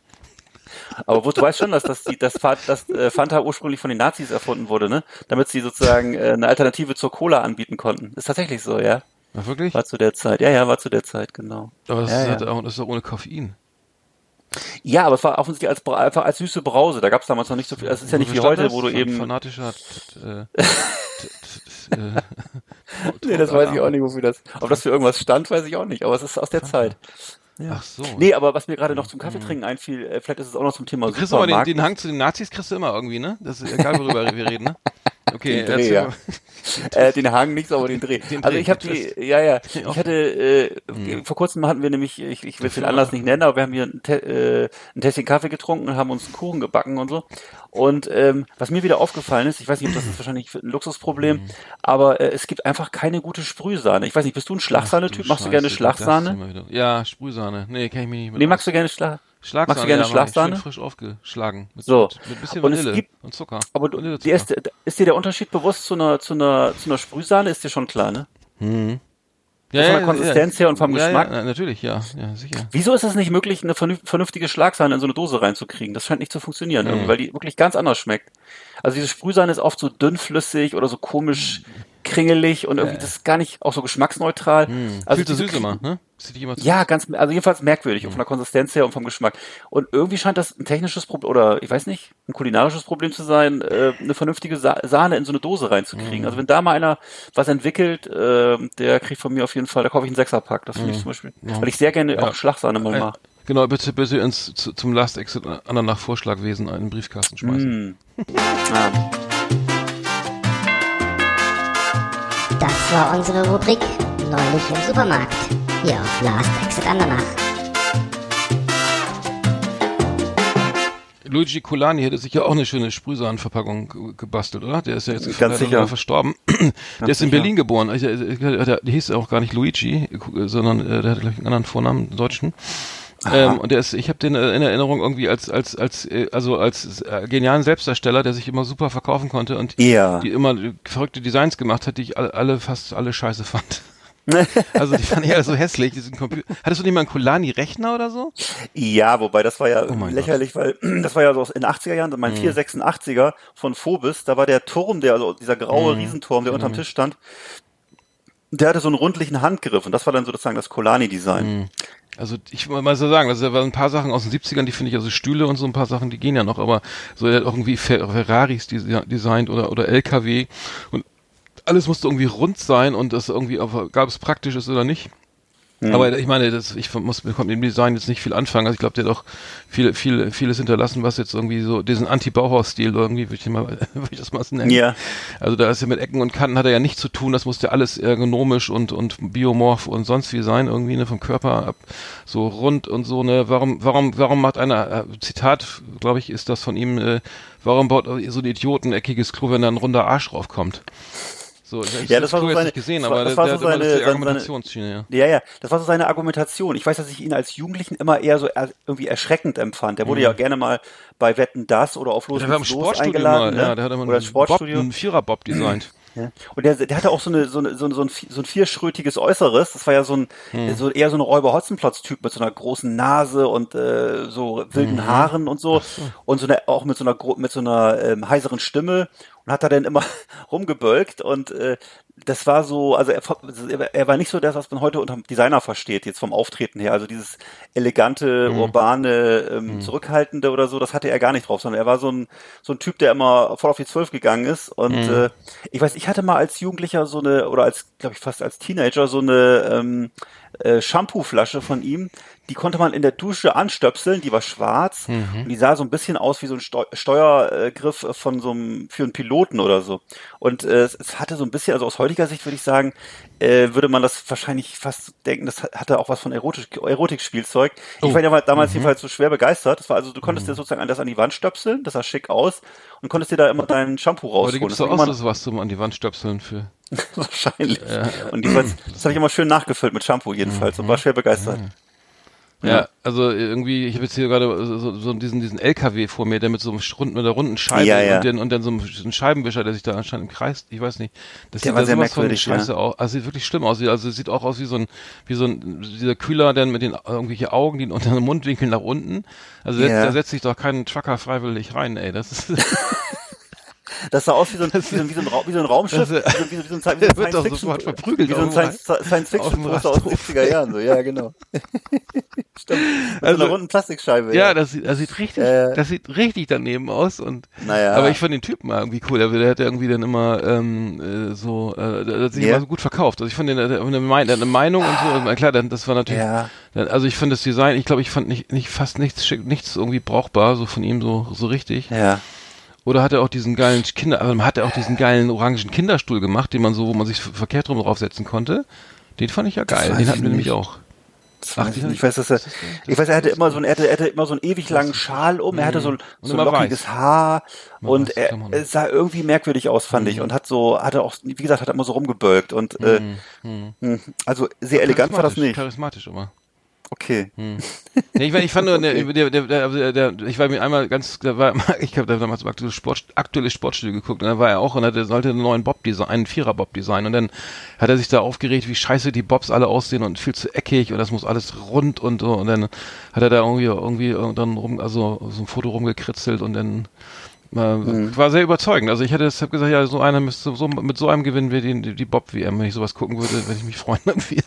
Aber wo, du weißt schon, dass das die das, das äh, Fanta ursprünglich von den Nazis erfunden wurde, ne? Damit sie sozusagen äh, eine Alternative zur Cola anbieten konnten. Ist tatsächlich so, ja? Ja, wirklich? War zu der Zeit. Ja, ja, war zu der Zeit, genau. Aber das, Ja, ist, ja. halt auch- das ist doch ohne Koffein. Ja, aber es war offensichtlich als einfach als süße Brause. Da gab es damals noch nicht so viel. Es ist ja nicht wie heute, das? wo du eben. Fanatischer. äh, Nee, das weiß ich auch nicht, wofür das. Ob das für irgendwas stand, weiß ich auch nicht. Aber es ist aus der Zeit. Ach so. Nee, aber was mir gerade noch zum Kaffeetrinken einfiel, äh, vielleicht ist es auch noch zum Thema Du kriegst aber den, Supermarkt. den Hang zu den Nazis kriegst du immer irgendwie, ne? Das ist egal, worüber wir reden, ne? Okay, den Dreh, ja. äh, den Hang nicht, aber den Dreh. Den also Dreh, ich habe die, ja, ja, ich hatte, äh, vor kurzem hatten wir nämlich, ich, ich will den Anlass nicht nennen, aber wir haben hier ein, Te äh, ein Tässchen Kaffee getrunken und haben uns einen Kuchen gebacken und so. Und ähm, was mir wieder aufgefallen ist, ich weiß nicht, ob das ist wahrscheinlich ein Luxusproblem, Mhm. aber äh, es gibt einfach keine gute Sprühsahne. Ich weiß nicht, bist du ein Schlagsahne-Typ? Machst du gerne Scheiße, Schlagsahne? Ja, Sprühsahne. Nee, kenn ich mich nicht mit Nee, magst du gerne Schlag? Schlagsahne, magst du gerne ja. Schlagsahne? Frisch aufgeschlagen. Mit, So. Mit, mit bisschen Und es Vanille gibt- und Zucker. Aber du, Vanillezucker. die ist, ist dir der Unterschied bewusst zu einer, zu einer, zu einer Sprühsahne? Ist dir schon klar, ne? Ja, von der Konsistenz her und vom ja, Geschmack? Ja, natürlich, ja, ja, sicher. Wieso ist es nicht möglich, eine vernünf- vernünftige Schlagsahne in so eine Dose reinzukriegen? Das scheint nicht zu funktionieren, irgendwie, weil die wirklich ganz anders schmeckt. Also diese Sprühsahne ist oft so dünnflüssig oder so komisch kringelig und irgendwie das ist gar nicht auch so geschmacksneutral. Also Viel zu diese süß immer, ne? Ja, ganz, also jedenfalls merkwürdig, und von der Konsistenz her und vom Geschmack. Und irgendwie scheint das ein technisches Problem, oder ich weiß nicht, ein kulinarisches Problem zu sein, äh, eine vernünftige Sa Sahne in so eine Dose reinzukriegen. Also wenn da mal einer was entwickelt, äh, der kriegt von mir auf jeden Fall, da kaufe ich einen Sechserpack, das finde ich zum Beispiel. Weil ich sehr gerne auch Schlagsahne mal Äh, mache. Genau, bitte, bitte ins, zu, zum Last Exit Ananach Vorschlagwesen einen Briefkasten schmeißen. Mm. Ah. War unsere Rubrik Neulich im Supermarkt. Hier auf Last Exit Andernach. Luigi Colani hätte sich ja auch eine schöne Sprühsahnenverpackung ge- gebastelt, oder? Der ist ja jetzt Ganz leider sicher. verstorben. der ist in sicher. Berlin geboren. Also, äh, Der, der, der hieß auch gar nicht Luigi, äh, sondern äh, der hatte glaube ich einen anderen Vornamen, einen deutschen. Ähm, und der ist, ich habe den äh, in Erinnerung irgendwie als als als äh, also als äh, genialen Selbstdarsteller, der sich immer super verkaufen konnte und Ja. die immer äh, verrückte Designs gemacht hat, die ich alle, alle fast alle scheiße fand. also die fand ich alle so hässlich, diesen Computer. Hattest du nicht mal einen Colani-Rechner oder so? Ja, wobei das war ja Oh lächerlich, weil das war ja so aus- in den 80er Jahren, mein 486er von Phobis, da war der Turm, der, also dieser graue Riesenturm, der unterm Tisch stand, der hatte so einen rundlichen Handgriff und das war dann sozusagen das Colani-Design. Also ich will mal so sagen, also da waren ein paar Sachen aus den 70ern, die finde ich, also Stühle und so ein paar Sachen, die gehen ja noch, aber so er hat irgendwie Fer Ferraris desi- designt oder oder LKW und alles musste irgendwie rund sein und das irgendwie, aber gab es praktisches oder nicht. Aber ich meine, das, ich muss mit dem Design jetzt nicht viel anfangen. Also ich glaube, der hat auch viel, viel, vieles hinterlassen, was jetzt irgendwie so diesen Anti-Bauhaus-Stil irgendwie, würde ich, mal, würde ich das mal so nennen. Ja. Also da ist ja mit Ecken und Kanten hat er ja nichts zu tun. Das musste alles ergonomisch und und biomorph und sonst wie sein irgendwie ne vom Körper ab so rund und so ne. Warum warum warum macht einer äh, Zitat glaube ich ist das von ihm. Äh, warum baut so ein Idioten eckiges Klo, wenn da ein runder Arsch draufkommt? So, ich Ja, das war Klo so seine- nicht gesehen, das war- aber das war so hat seine- das Argumentationsschiene, ja. Ja, ja, das war so seine Argumentation. Ich weiß, dass ich ihn als Jugendlichen immer eher so er, irgendwie erschreckend empfand. Der wurde ja gerne mal bei Wetten das oder auf Los Der war im Sportstudio eingeladen. mal, ne? ja, der hatte immer oder das einen Bob, Sportstudio. einen Vierer-Bob designt. Ja. Und der, der hatte auch so eine so, eine, so, ein- so, ein, so vierschrötiges Äußeres. Das war ja so ein Hm. so eher so ein Räuber Hotzenplotz Typ mit so einer großen Nase und äh, so wilden Mhm. Haaren und so und so eine, auch mit so einer mit so einer ähm, heiseren Stimme und hat da dann immer rumgebölkt und äh, das war so, also er, er war nicht so das, was man heute unter Designer versteht, jetzt vom Auftreten her. Also dieses elegante, Mhm. urbane, ähm, zurückhaltende oder so, das hatte er gar nicht drauf, sondern er war so ein, so ein Typ, der immer voll auf die Zwölf gegangen ist. Und Mhm. äh, ich weiß, ich hatte mal als Jugendlicher so eine, oder als, glaube ich, fast als Teenager so eine ähm, äh, Shampoo-Flasche von ihm, die konnte man in der Dusche anstöpseln, die war schwarz Mhm. und die sah so ein bisschen aus wie so ein Steu Steuergriff von so einem, für einen Piloten oder so. Und äh, es, hatte so ein bisschen, also aus heutiger Sicht würde ich sagen, äh, würde man das wahrscheinlich fast denken, das hat- hatte auch was von Erotik, Erotikspielzeug. Oh. Ich war ja damals jedenfalls so schwer begeistert. Das war also, du konntest dir sozusagen das an die Wand stöpseln, das sah schick aus und konntest dir da immer deinen Shampoo Aber rausholen. die gibt's Das doch auch immer- so was zum an die Wand stöpseln für. wahrscheinlich. Und jedenfalls, das habe ich immer schön nachgefüllt mit Shampoo jedenfalls und war schwer begeistert. Ja, also irgendwie, ich habe jetzt hier gerade so, so diesen, diesen LKW vor mir, der mit so einem runden, mit der runden Scheibe Ja, ja. und, den, und dann so einem, Scheibenwischer, der sich da anscheinend im Kreis, ich weiß nicht. Das Der sieht war da sehr sowas von merkwürdig, scheiße ja. aus. Also sieht wirklich schlimm aus. Also sieht auch aus wie so ein, wie so ein, dieser Kühler, der mit den irgendwelche Augen, die unter den Mundwinkeln nach unten. Also Ja. da, da setzt sich doch kein Trucker freiwillig rein, ey. Das ist, Das sah aus wie so ein, wie so, ein- wie so, ein, Ra- wie so ein Raumschiff, Das, wie so, wie so, wie so ein, wie so ein wird doch Science-Fiction- sofort verprügelt Wie so ein Science-Fiction-Poster aus den Auf dem 70er Jahren, so, ja, genau. Stimmt. Mit so Also- einer runden Plastikscheibe. ja, das sieht, das sieht richtig, Äh. das sieht richtig daneben aus und Naja. Aber ich fand den Typen mal irgendwie cool. Der, der hat ja irgendwie dann immer ähm, äh, so, äh, der hat sich Ja. immer so gut verkauft. Also ich fand den, der, der, hat eine Mein- der hat eine Meinung und so. Und klar, dann, das war natürlich. Ja. Also ich fand das Design, ich glaube, ich fand nicht, nicht fast nichts, schick- nichts irgendwie brauchbar so von ihm so so richtig. Ja. Oder hat er auch diesen geilen Kinder, also hat er auch diesen geilen orangen Kinderstuhl gemacht, den man so, wo man sich verkehrt drum draufsetzen konnte? Den fand ich ja geil. Den hatten wir nämlich auch. Ach, ich, ich weiß, dass er, ich weiß, er hatte immer so ein, er hatte, er hatte immer so einen ewig langen Schal um, er hatte so, so lockiges weiß. Haar und er, er, sah irgendwie merkwürdig aus, fand mhm. ich, und hat so, hatte auch, wie gesagt, hat er immer so rumgebölkt und, äh, mhm. äh, also sehr elegant war das nicht. Charismatisch immer. Okay. Hm. Nee, ich, ich fand nur, der, der, der, der, ich war mir einmal ganz, da war, ich habe damals Sport, aktuelles Sportstudio geguckt und da war er auch und er sollte einen neuen Bob design, einen Vierer Bob designen und dann hat er sich da aufgeregt, wie scheiße die Bobs alle aussehen und viel zu eckig und das muss alles rund und so und dann hat er da irgendwie irgendwie dann rum, also so ein Foto rumgekritzelt und dann äh, mhm. war sehr überzeugend. Also ich hätte deshalb gesagt, ja, so einer müsste so mit so einem gewinnen wir die, die Bob WM, wenn ich sowas gucken würde, wenn ich mich freuen irgendwie.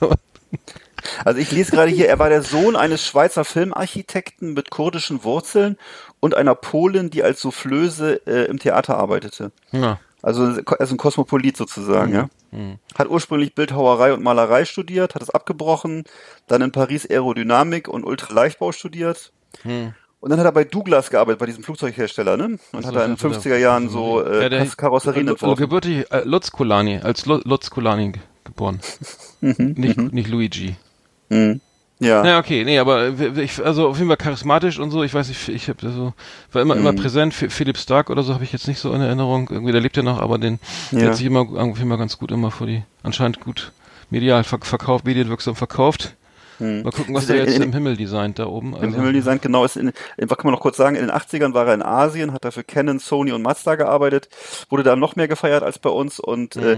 Also ich lese gerade hier, er war der Sohn eines Schweizer Filmarchitekten mit kurdischen Wurzeln und einer Polin, die als Soufflöse äh, im Theater arbeitete. Ja. Also er ist ein Kosmopolit sozusagen, mhm. ja. Mhm. Hat ursprünglich Bildhauerei und Malerei studiert, hat es abgebrochen, dann in Paris Aerodynamik und Ultraleichtbau studiert. Mhm. Und dann hat er bei Douglas gearbeitet, bei diesem Flugzeughersteller, ne? Und hat er in den 50er Jahren so äh, ja, der, Karosserien entworfen. Gebürtig äh, Lutz Kulani, als Lutz Kulani geboren. Mhm, nicht, mhm. nicht Luigi. Mhm. Ja. Ja, okay, nee, aber ich, also auf jeden Fall charismatisch und so, ich weiß nicht, ich habe so, war immer, mhm. immer präsent, Philipp Stark oder so habe ich jetzt nicht so in Erinnerung, irgendwie, der lebt ja noch, aber den, ja. der hat sich immer, irgendwie immer ganz gut immer vor die, anscheinend gut medial verkauft, medienwirksam verkauft. Hm. Mal gucken, was also der jetzt in, im Himmel designt da oben. Also. Im Himmel designt, genau. Ist in, in, was kann man noch kurz sagen, in den 80ern war er in Asien, hat dafür Canon, Sony und Mazda gearbeitet, wurde da noch mehr gefeiert als bei uns und hm. äh,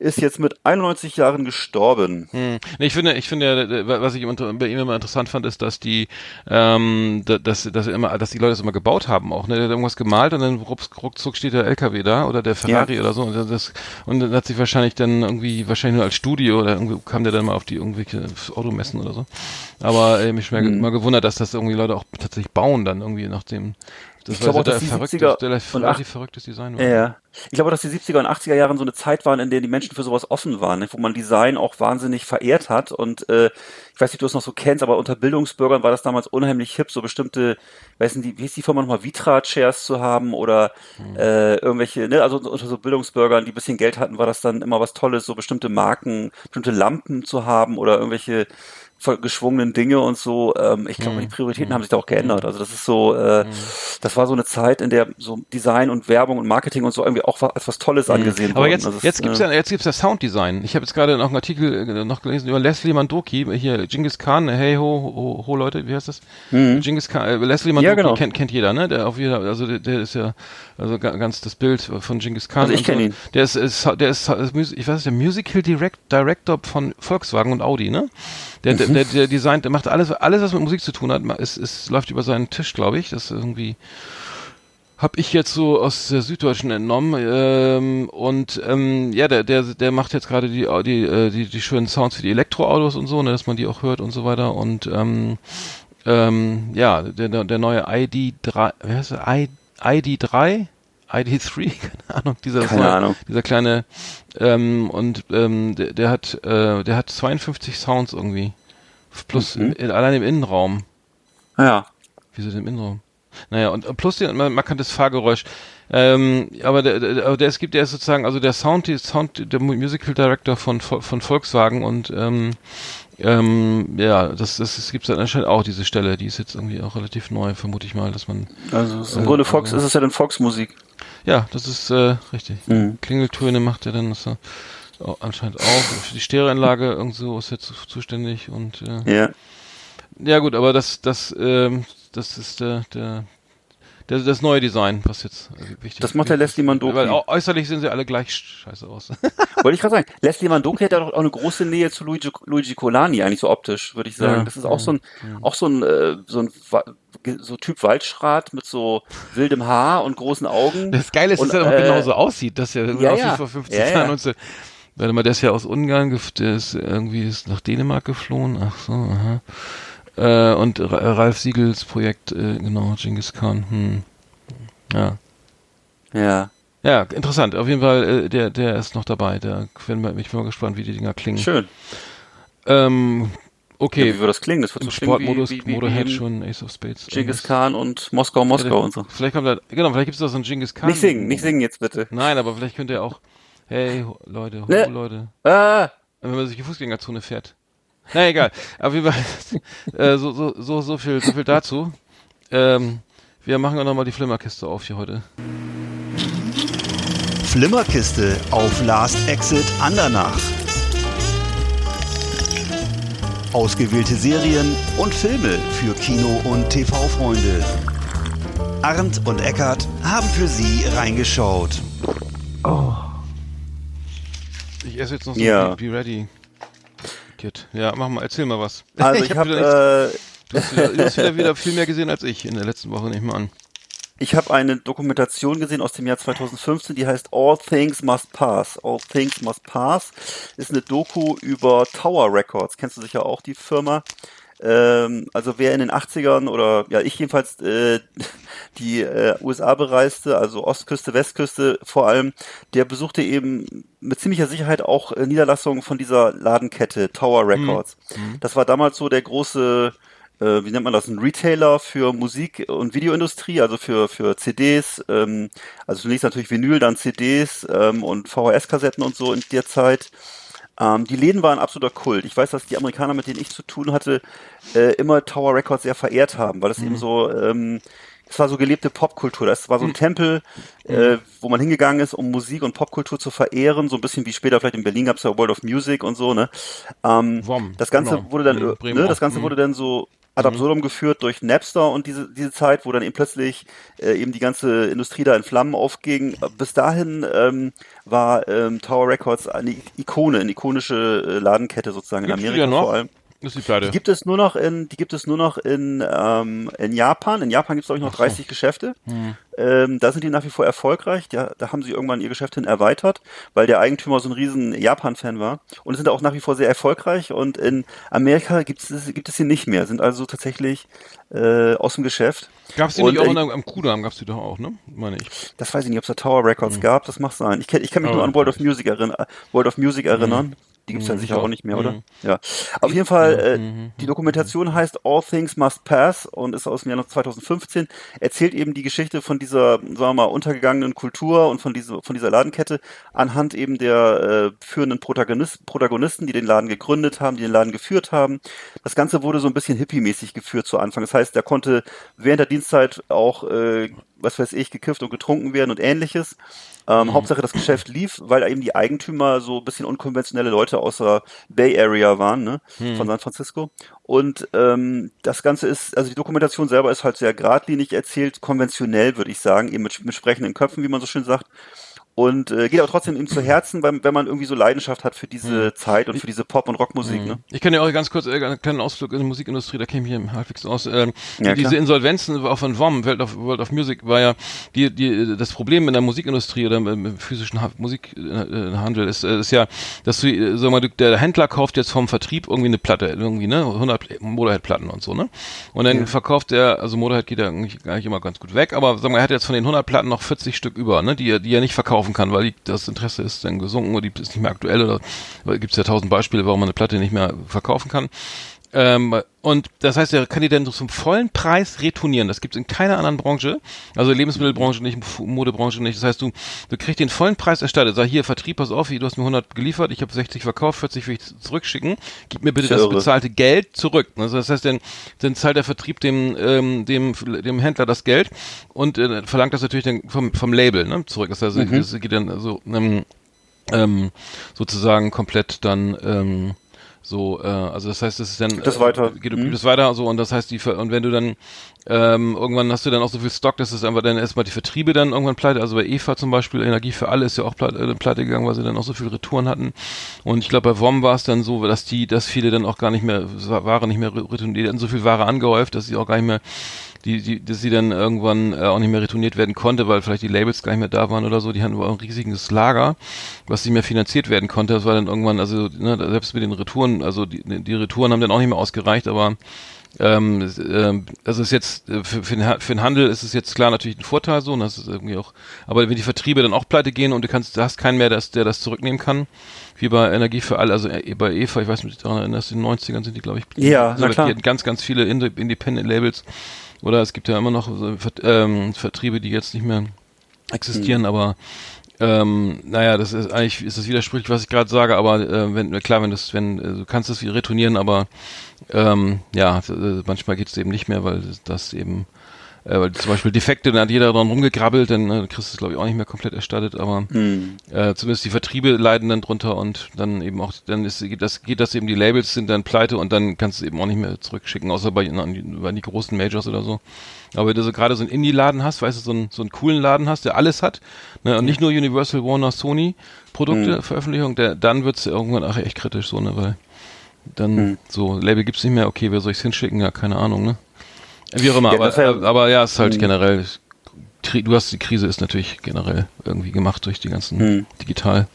ist jetzt mit 91 Jahren gestorben. Hm. Ich finde, ich finde, was ich bei ihm immer interessant fand, ist, dass die, ähm, dass, dass immer, dass die Leute das immer gebaut haben auch. Ne? Der hat irgendwas gemalt und dann ruckzuck steht der LKW da oder der Ferrari ja. oder so. Und das, und dann hat sich wahrscheinlich dann irgendwie, wahrscheinlich nur als Studio oder irgendwie kam der dann mal auf die irgendwelche Automessen oder so. Aber äh, mich hm. mal gewundert, dass das irgendwie Leute auch tatsächlich bauen dann irgendwie nach dem das ich glaube auch, dass die 70er und 80 verrücktes Design war. Ja. Ich glaube, dass die 70er und 80er Jahren so eine Zeit waren, in der die Menschen für sowas offen waren, ne? wo man Design auch wahnsinnig verehrt hat. Und äh, ich weiß nicht, ob du es noch so kennst, aber unter Bildungsbürgern war das damals unheimlich hip, so bestimmte, weiß nicht, wie ist die Firma nochmal, Vitra-Chairs zu haben oder hm. äh, irgendwelche, ne, also unter so Bildungsbürgern, die bisschen Geld hatten, war das dann immer was Tolles, so bestimmte Marken, bestimmte Lampen zu haben oder irgendwelche geschwungenen Dinge und so. Ähm, ich glaube, mhm. die Prioritäten mhm. haben sich da auch geändert. Also das ist so, äh, mhm. das war so eine Zeit, in der so Design und Werbung und Marketing und so irgendwie auch als was Tolles mhm. angesehen Aber jetzt, ist, jetzt gibt's äh, ja, jetzt gibt's ja Sounddesign. Ich habe jetzt gerade noch einen Artikel äh, noch gelesen über Leslie Mandoki, hier Genghis Khan, hey ho, ho, ho Leute, wie heißt das? Mhm. Genghis Khan, äh, Leslie Mandoki ja, genau. kennt, kennt jeder, ne? Der auf jeder, also der, der ist ja also ganz das Bild von Genghis Khan. Also ich kenne so. ihn. Der ist, ist, der ist, ich weiß nicht, der Musical Direct, Director von Volkswagen und Audi, ne? Der, mhm. der, der designt, der macht alles, alles, was mit Musik zu tun hat, es, es läuft über seinen Tisch, glaube ich. Das ist irgendwie habe ich jetzt so aus der Süddeutschen entnommen ähm, und ähm, ja der der der macht jetzt gerade die die, äh, die die schönen Sounds für die Elektroautos und so ne dass man die auch hört und so weiter und ähm, ähm, ja der der neue ID3 wer heißt der ID, ID3 ID3 keine Ahnung dieser keine neue, Ahnung. dieser kleine ähm, und ähm, der, der hat äh, der hat 52 Sounds irgendwie plus mhm. in, allein im Innenraum ja wieso im Innenraum naja, und plus den markantes Fahrgeräusch. Ähm, aber der, der, der, es gibt ja sozusagen, also der Sound, die Sound, der Musical Director von, von Volkswagen und ähm, ähm, ja, das, das, das gibt es dann anscheinend auch, diese Stelle, die ist jetzt irgendwie auch relativ neu, vermute ich mal, dass man. Also im äh, Grunde Fox, ist es ja dann Fox-Musik. Ja, das ist äh, richtig. Mhm. Klingeltöne macht er dann das, äh, anscheinend auch. Für die Stereoanlage irgendwo ist er zu, zuständig und äh, ja. Ja gut, aber das, das, ähm, das ist der, der, der, das neue Design, was jetzt wichtig Das macht der Leslie Mandoki. Weil äußerlich sehen sie alle gleich scheiße aus. Wollte ich gerade sagen. Leslie Mandoki hat ja doch auch eine große Nähe zu Luigi, Luigi Colani, eigentlich so optisch, würde ich sagen. Ja, das ist auch so ein, ja. auch so ein, äh, so ein, so Typ Waldschrat mit so wildem Haar und großen Augen. Das Geile ist, dass er auch äh, genauso aussieht, dass er ja, ja. vor 50 ja, Jahren und so. Warte mal, der ist ja aus Ungarn, der ist irgendwie ist nach Dänemark geflohen. Ach so, aha. Äh, und Ralf Siegels Projekt, äh, genau, Genghis Khan. Hm. Ja. Ja. Ja, interessant. Auf jeden Fall, äh, der, der ist noch dabei. Da bin ich mal gespannt, wie die Dinger klingen. Schön. Ähm, Okay. Ja, wie würde das klingen? Das wird Im so Sportmodus, wie, schon, Ace of Spades. Genghis Khan und Moskau, Moskau und so. Vielleicht kommt da, genau, vielleicht gibt es da so einen Genghis Khan. Nicht singen, nicht singen jetzt bitte. Nein, aber vielleicht könnte er auch, hey, Leute, ho, Ne. Leute, Ah, wenn man sich die Fußgängerzone fährt. Na egal. Auf jeden Fall, äh, so, so, so, so viel, so viel dazu. Ähm, wir machen auch nochmal die Flimmerkiste auf hier heute. Flimmerkiste auf Last Exit Andernach. Ausgewählte Serien und Filme für Kino- und TV-Freunde. Arndt und Eckart haben für Sie reingeschaut. Ich esse jetzt noch so Ja. Be Ready Kit. Ja, mach mal, erzähl mal was. also ich hab habe nichts- äh, du hast wieder, du hast wieder, wieder viel mehr gesehen als ich in der letzten Woche, nicht mal an. Ich habe eine Dokumentation gesehen aus dem Jahr 2015, die heißt All Things Must Pass. All Things Must Pass ist eine Doku über Tower Records. Kennst du sicher auch die Firma? Ähm, also wer in den 80ern oder ja ich jedenfalls äh, die äh, USA bereiste, also Ostküste, Westküste vor allem, der besuchte eben mit ziemlicher Sicherheit auch äh, Niederlassungen von dieser Ladenkette Tower Records. Das war damals so der große äh, wie nennt man das, ein Retailer für Musik- und Videoindustrie, also für, für CDs, ähm, also zunächst natürlich Vinyl, dann CDs ähm, und VHS-Kassetten und so in der Zeit. Ähm, die Läden waren absoluter Kult. Ich weiß, dass die Amerikaner, mit denen ich zu tun hatte, äh, immer Tower Records sehr verehrt haben, weil es eben so, ähm, es war so gelebte Popkultur. Das war so ein Tempel, äh, wo man hingegangen ist, um Musik und Popkultur zu verehren, so ein bisschen wie später vielleicht in Berlin gab es ja World of Music und so, ne? Ähm, WOM, das Ganze genau. wurde dann, Mhm, ne, das Ganze Mhm. wurde dann so ad absurdum geführt durch Napster und diese, diese Zeit, wo dann eben plötzlich äh, eben die ganze Industrie da in Flammen aufging. Bis dahin ähm, war ähm, Tower Records eine Ikone, eine ikonische äh, Ladenkette sozusagen in Gibt's die Amerika vor allem. Das ist die Pleite. Die gibt es nur noch in, die gibt es nur noch in, ähm, in Japan. In Japan gibt es glaube ich noch 30 Geschäfte. Ähm, da sind die nach wie vor erfolgreich. Da, da haben sie irgendwann ihr Geschäft hin erweitert, weil der Eigentümer so ein riesen Japan-Fan war. Und sind auch nach wie vor sehr erfolgreich. Und in Amerika gibt es, gibt es sie nicht mehr. Sind also tatsächlich äh, aus dem Geschäft. Gab's die Und, nicht auch äh, in, am am Kudamm, gab's die doch auch, ne? Meine ich. Das weiß ich nicht, ob es da Tower Records gab. Das mag sein. Ich, kenn, ich kann mich Oh, nur an World of Music, erinn äh, World of Music erinnern. Die gibt's ja sicher ja. auch nicht mehr, oder? Mhm. Ja. Auf jeden Fall, äh, die Dokumentation heißt All Things Must Pass und ist aus dem Jahr 2015. Erzählt eben die Geschichte von dieser, sagen wir mal, untergegangenen Kultur und von dieser, von dieser Ladenkette anhand eben der äh, führenden Protagonist, Protagonisten, die den Laden gegründet haben, die den Laden geführt haben. Das Ganze wurde so ein bisschen hippie-mäßig geführt zu Anfang. Das heißt, da konnte während der Dienstzeit auch, äh, was weiß ich, gekifft und getrunken werden und ähnliches. Ähm, Hauptsache das Geschäft lief, weil eben die Eigentümer so ein bisschen unkonventionelle Leute aus der Bay Area waren, ne, von San Francisco. Und ähm, das Ganze ist, also die Dokumentation selber ist halt sehr geradlinig erzählt, konventionell würde ich sagen, eben mit, mit sprechenden Köpfen, wie man so schön sagt. Und äh, geht aber trotzdem ihm zu Herzen, weil, wenn man irgendwie so Leidenschaft hat für diese Zeit und für diese Pop- und Rockmusik. Ne? Ich kann ja auch ganz kurz äh, einen kleinen Ausflug in die Musikindustrie, da kenne ich mich halbwegs aus. Ähm, Ja, diese klar. Insolvenzen auch von WOM, World of, World of Music, war ja die, die, das Problem in der Musikindustrie oder im, physischen ha Musikhandel ist, äh, ist ja, dass du, äh, sag mal, der Händler kauft jetzt vom Vertrieb irgendwie eine Platte, irgendwie, ne, 100 Motorhead-Platten und so, ne? Und dann verkauft er, also Motorhead geht ja eigentlich, immer ganz gut weg, aber sag mal, er hat jetzt von den 100 Platten noch 40 Stück über, ne, die er, die er nicht verkaufen kann, weil die, das Interesse ist dann gesunken oder die ist nicht mehr aktuell oder gibt es ja tausend Beispiele, warum man eine Platte nicht mehr verkaufen kann. Ähm, und das heißt, er kann die dann zum vollen Preis retournieren. Das gibt es in keiner anderen Branche. Also Lebensmittelbranche nicht, Modebranche nicht. Das heißt, du, du kriegst den vollen Preis erstattet. Sag hier, Vertrieb, pass auf, du hast mir 100 geliefert, ich habe 60 verkauft, 40 will ich zurückschicken. Gib mir bitte das bezahlte Geld zurück. Also das heißt, dann, dann zahlt der Vertrieb dem, ähm, dem, dem Händler das Geld und äh, verlangt das natürlich dann vom, vom Label ne, zurück. Das heißt, Mhm. das geht dann so ähm, ähm, sozusagen komplett dann ähm, so, äh, also das heißt, es ist dann Gibt es weiter. Äh, geht, Mhm. es weiter so und das heißt die und wenn du dann ähm, irgendwann hast du dann auch so viel Stock, dass es einfach dann erstmal die Vertriebe dann irgendwann pleite. Also bei EFA zum Beispiel, Energie für alle ist ja auch pleite, äh, pleite gegangen, weil sie dann auch so viel Retouren hatten. Und ich glaube bei WOM war es dann so, dass die, dass viele dann auch gar nicht mehr Ware nicht mehr retourniert, die hatten so viel Ware angehäuft, dass sie auch gar nicht mehr die, die, dass sie dann irgendwann äh, auch nicht mehr retourniert werden konnte, weil vielleicht die Labels gar nicht mehr da waren oder so. Die hatten aber auch ein riesiges Lager, was nicht mehr finanziert werden konnte. Das war dann irgendwann, also ne, selbst mit den Retouren, also die, die Retouren haben dann auch nicht mehr ausgereicht, aber ähm, ähm, also ist jetzt äh, für, für, den, für den Handel ist es jetzt klar natürlich ein Vorteil so, und das ist irgendwie auch, aber wenn die Vertriebe dann auch pleite gehen und du kannst, du hast keinen mehr, der, der das zurücknehmen kann, wie bei Energie für alle, also äh, bei EVA, ich weiß nicht, daran erinnerst, in den 90ern sind die, glaube ich, ja, also, na klar. die hatten ganz, ganz viele Independent Labels oder es gibt ja immer noch ähm, Vertriebe, die jetzt nicht mehr existieren, mhm. aber ähm, naja, das ist eigentlich ist das widersprüchlich, was ich gerade sage, aber äh, wenn klar, wenn das, wenn äh, du kannst es retournieren, aber ähm, ja, äh, manchmal geht es eben nicht mehr, weil das eben äh, weil zum Beispiel Defekte, dann hat jeder dran rumgegrabbelt, dann äh, kriegst du es glaube ich auch nicht mehr komplett erstattet, aber mhm. äh, zumindest die Vertriebe leiden dann drunter und dann eben auch, dann ist geht das, geht das eben, die Labels sind dann pleite und dann kannst du es eben auch nicht mehr zurückschicken, außer bei, na, bei die großen Majors oder so. Aber wenn du so gerade so einen Indie-Laden hast, weißt du, so einen, so einen coolen Laden hast, der alles hat, ne, und nicht nur Universal, Warner, Sony Produkte, mhm. Veröffentlichung, der, dann wird's irgendwann ach, echt kritisch so, ne, weil dann mhm. so, Label gibt's nicht mehr, okay, wer soll ich's hinschicken? Ja, keine Ahnung, ne? Wie auch immer, ja, aber, ja, aber ja, es ist halt hm. generell, du hast die Krise ist natürlich generell irgendwie gemacht durch die ganzen hm. digital.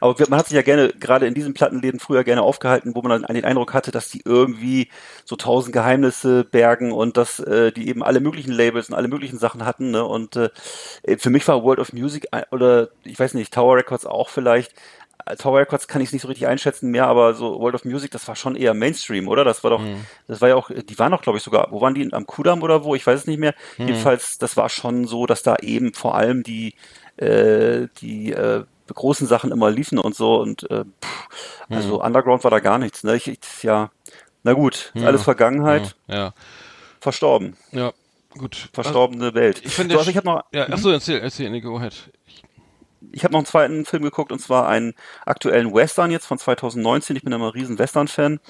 Aber man hat sich ja gerne, gerade in diesen Plattenläden früher gerne aufgehalten, wo man dann den Eindruck hatte, dass die irgendwie so tausend Geheimnisse bergen und dass äh, die eben alle möglichen Labels und alle möglichen Sachen hatten. Ne? Und äh, für mich war World of Music oder ich weiß nicht, Tower Records auch vielleicht Tower Records kann ich es nicht so richtig einschätzen mehr, aber so World of Music, das war schon eher Mainstream, oder? Das war doch, mhm. das war ja auch, die waren doch, glaube ich, sogar, wo waren die? Am Kudam oder wo? Ich weiß es nicht mehr. Mhm. Jedenfalls, das war schon so, dass da eben vor allem die, äh, die äh, großen Sachen immer liefen und so und äh, pff, also mhm. Underground war da gar nichts. Ne? Ich, ich ja, na gut, ja. alles Vergangenheit. Ja. ja. Verstorben. Ja, gut. Verstorbene also, Welt. Ich finde, so, also ich habe noch. Ja, achso, erzähl, erzähl, Nico, ahead ich habe noch einen zweiten Film geguckt und zwar einen aktuellen Western jetzt von 2019. Ich bin immer ein riesen Western-Fan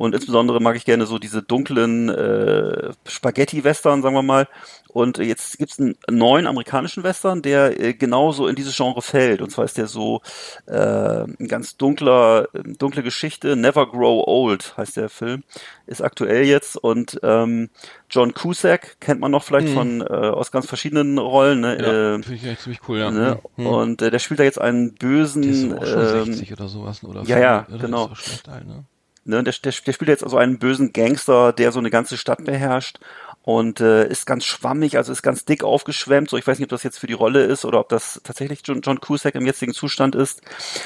und insbesondere mag ich gerne so diese dunklen äh, Spaghetti-Western, sagen wir mal. Und jetzt gibt's einen neuen amerikanischen Western, der äh, genauso in dieses Genre fällt. Und zwar ist der so äh, ein ganz dunkler, dunkle Geschichte. Never Grow Old heißt der Film. Ist aktuell jetzt. Und ähm, John Cusack kennt man noch vielleicht hm. von äh, aus ganz verschiedenen Rollen. Ne? Ja, äh, finde ich echt ziemlich cool, ja. Ne? Hm. Und äh, der spielt da jetzt einen bösen. Der ist auch schon ähm, 60 oder sowas, oder? Ja, ja, genau. Alt, ne? Ne, der, der, der spielt jetzt also einen bösen Gangster, der so eine ganze Stadt beherrscht und äh, ist ganz schwammig, also ist ganz dick aufgeschwemmt. So, ich weiß nicht, ob das jetzt für die Rolle ist oder ob das tatsächlich John, John Cusack im jetzigen Zustand ist.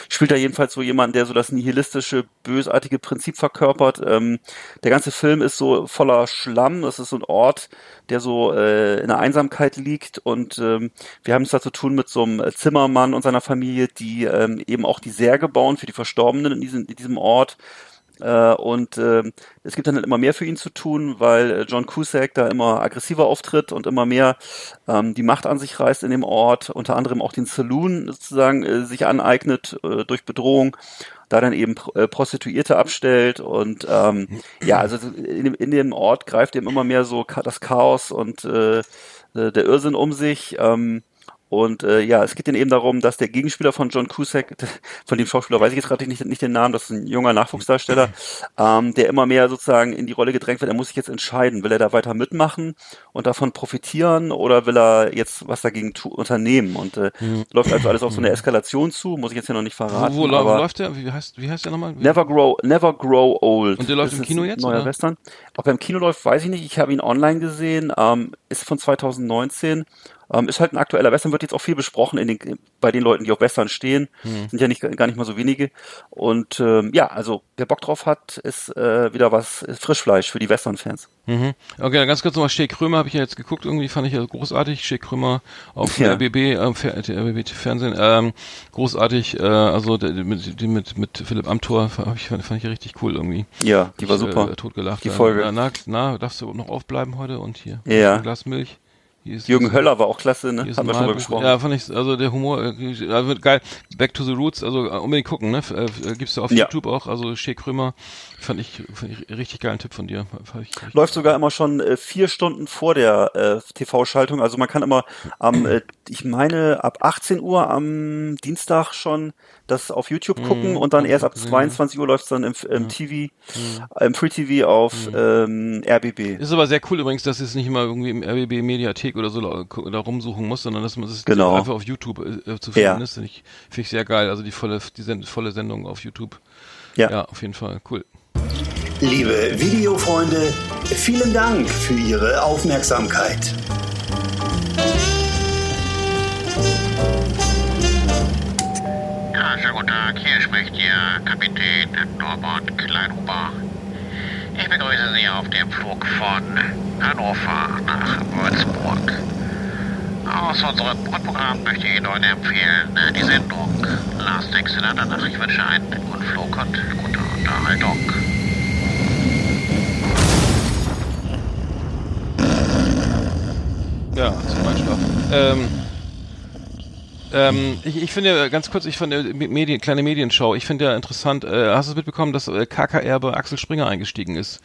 Spielt da jedenfalls so jemand, der so das nihilistische, bösartige Prinzip verkörpert. Ähm, der ganze Film ist so voller Schlamm. Das ist so ein Ort, der so äh, in der Einsamkeit liegt und ähm, wir haben es da zu tun mit so einem Zimmermann und seiner Familie, die ähm, eben auch die Särge bauen für die Verstorbenen in diesem, in diesem Ort und äh, es gibt dann immer mehr für ihn zu tun, weil äh, John Cusack da immer aggressiver auftritt und immer mehr ähm, die Macht an sich reißt in dem Ort, unter anderem auch den Saloon sozusagen äh, sich aneignet äh, durch Bedrohung da dann eben äh, Prostituierte abstellt und ähm, ja, also in dem, in dem Ort greift eben immer mehr so das Chaos und äh, der Irrsinn um sich. Ähm, und äh, ja, es geht dann eben darum, dass der Gegenspieler von John Cusack, von dem Schauspieler weiß ich jetzt gerade nicht, nicht den Namen, das ist ein junger Nachwuchsdarsteller, ähm, der immer mehr sozusagen in die Rolle gedrängt wird. Er muss sich jetzt entscheiden, will er da weiter mitmachen und davon profitieren oder will er jetzt was dagegen unternehmen? Und äh, mhm. läuft also alles auf so eine Eskalation zu, muss ich jetzt hier noch nicht verraten. Wo, wo läuft der? Wie heißt, wie heißt der nochmal? Never Grow, Never Grow Old. Und der läuft das im Kino jetzt? Neuer oder? Western. Ob er im Kino läuft, weiß ich nicht. Ich habe ihn online gesehen. Ähm, ist von 2019 ähm, ist halt ein aktueller Western, wird jetzt auch viel besprochen in den, bei den Leuten, die auf Western stehen. Mhm. Sind ja nicht, gar nicht mal so wenige. Und ähm, ja, also wer Bock drauf hat, ist äh, wieder was, Frischfleisch für die Western-Fans. Mhm. Okay, ganz kurz nochmal, Steh Krömer habe ich ja jetzt geguckt, irgendwie fand ich ja großartig. Steh Krömer auf ja. RBB, äh, RBB Fernsehen, ähm, großartig, äh, also die mit, die mit, mit Philipp Amthor fand ich, fand ich richtig cool irgendwie. Ja, die war ich, super. Äh, totgelacht. Die Folge. Na, na, na, darfst du noch aufbleiben heute und hier ja. ein Glas Milch. Jürgen Höller war auch klasse, ne? Haben wir schon mal gesprochen. Ja, fand ich, also der Humor, äh, wird geil. Back to the Roots, also äh, unbedingt gucken, ne? Äh, gibt's ja auf ja. YouTube auch, also Shea Krömer, fand ich, fand ich richtig geilen Tipp von dir. Läuft sogar immer schon äh, vier Stunden vor der äh, TV-Schaltung, also man kann immer am, äh, ich meine, ab 18 Uhr am Dienstag schon das auf YouTube mhm. gucken und dann erst ab 22 Uhr läuft es dann im, im TV, mhm. im Free TV auf mhm. ähm, RBB. Ist aber sehr cool übrigens, dass es nicht immer irgendwie im RBB Mediathek oder so da rumsuchen muss, sondern dass man es genau. einfach auf YouTube äh, zu finden ja. ist. Finde ich, find ich sehr geil. Also die volle, die Send volle Sendung auf YouTube. Ja. ja, auf jeden Fall. Cool. Liebe Videofreunde, vielen Dank für Ihre Aufmerksamkeit. Guten Tag. Hier spricht Ihr Kapitän Norbert Kleinhuber. Ich begrüße Sie auf dem Flug von Hannover nach Würzburg. Aus unserem Grundprogramm möchte ich Ihnen empfehlen die Sendung Last Exit Andernach. Ich wünsche einen guten Flug und gute Unterhaltung. Ja, zum Einschlafen. Ähm, ähm, ich, ich finde ganz kurz, ich fand äh, Medien, kleine Medienshow, ich finde ja interessant, äh, hast du es mitbekommen, dass äh, KKR bei Axel Springer eingestiegen ist?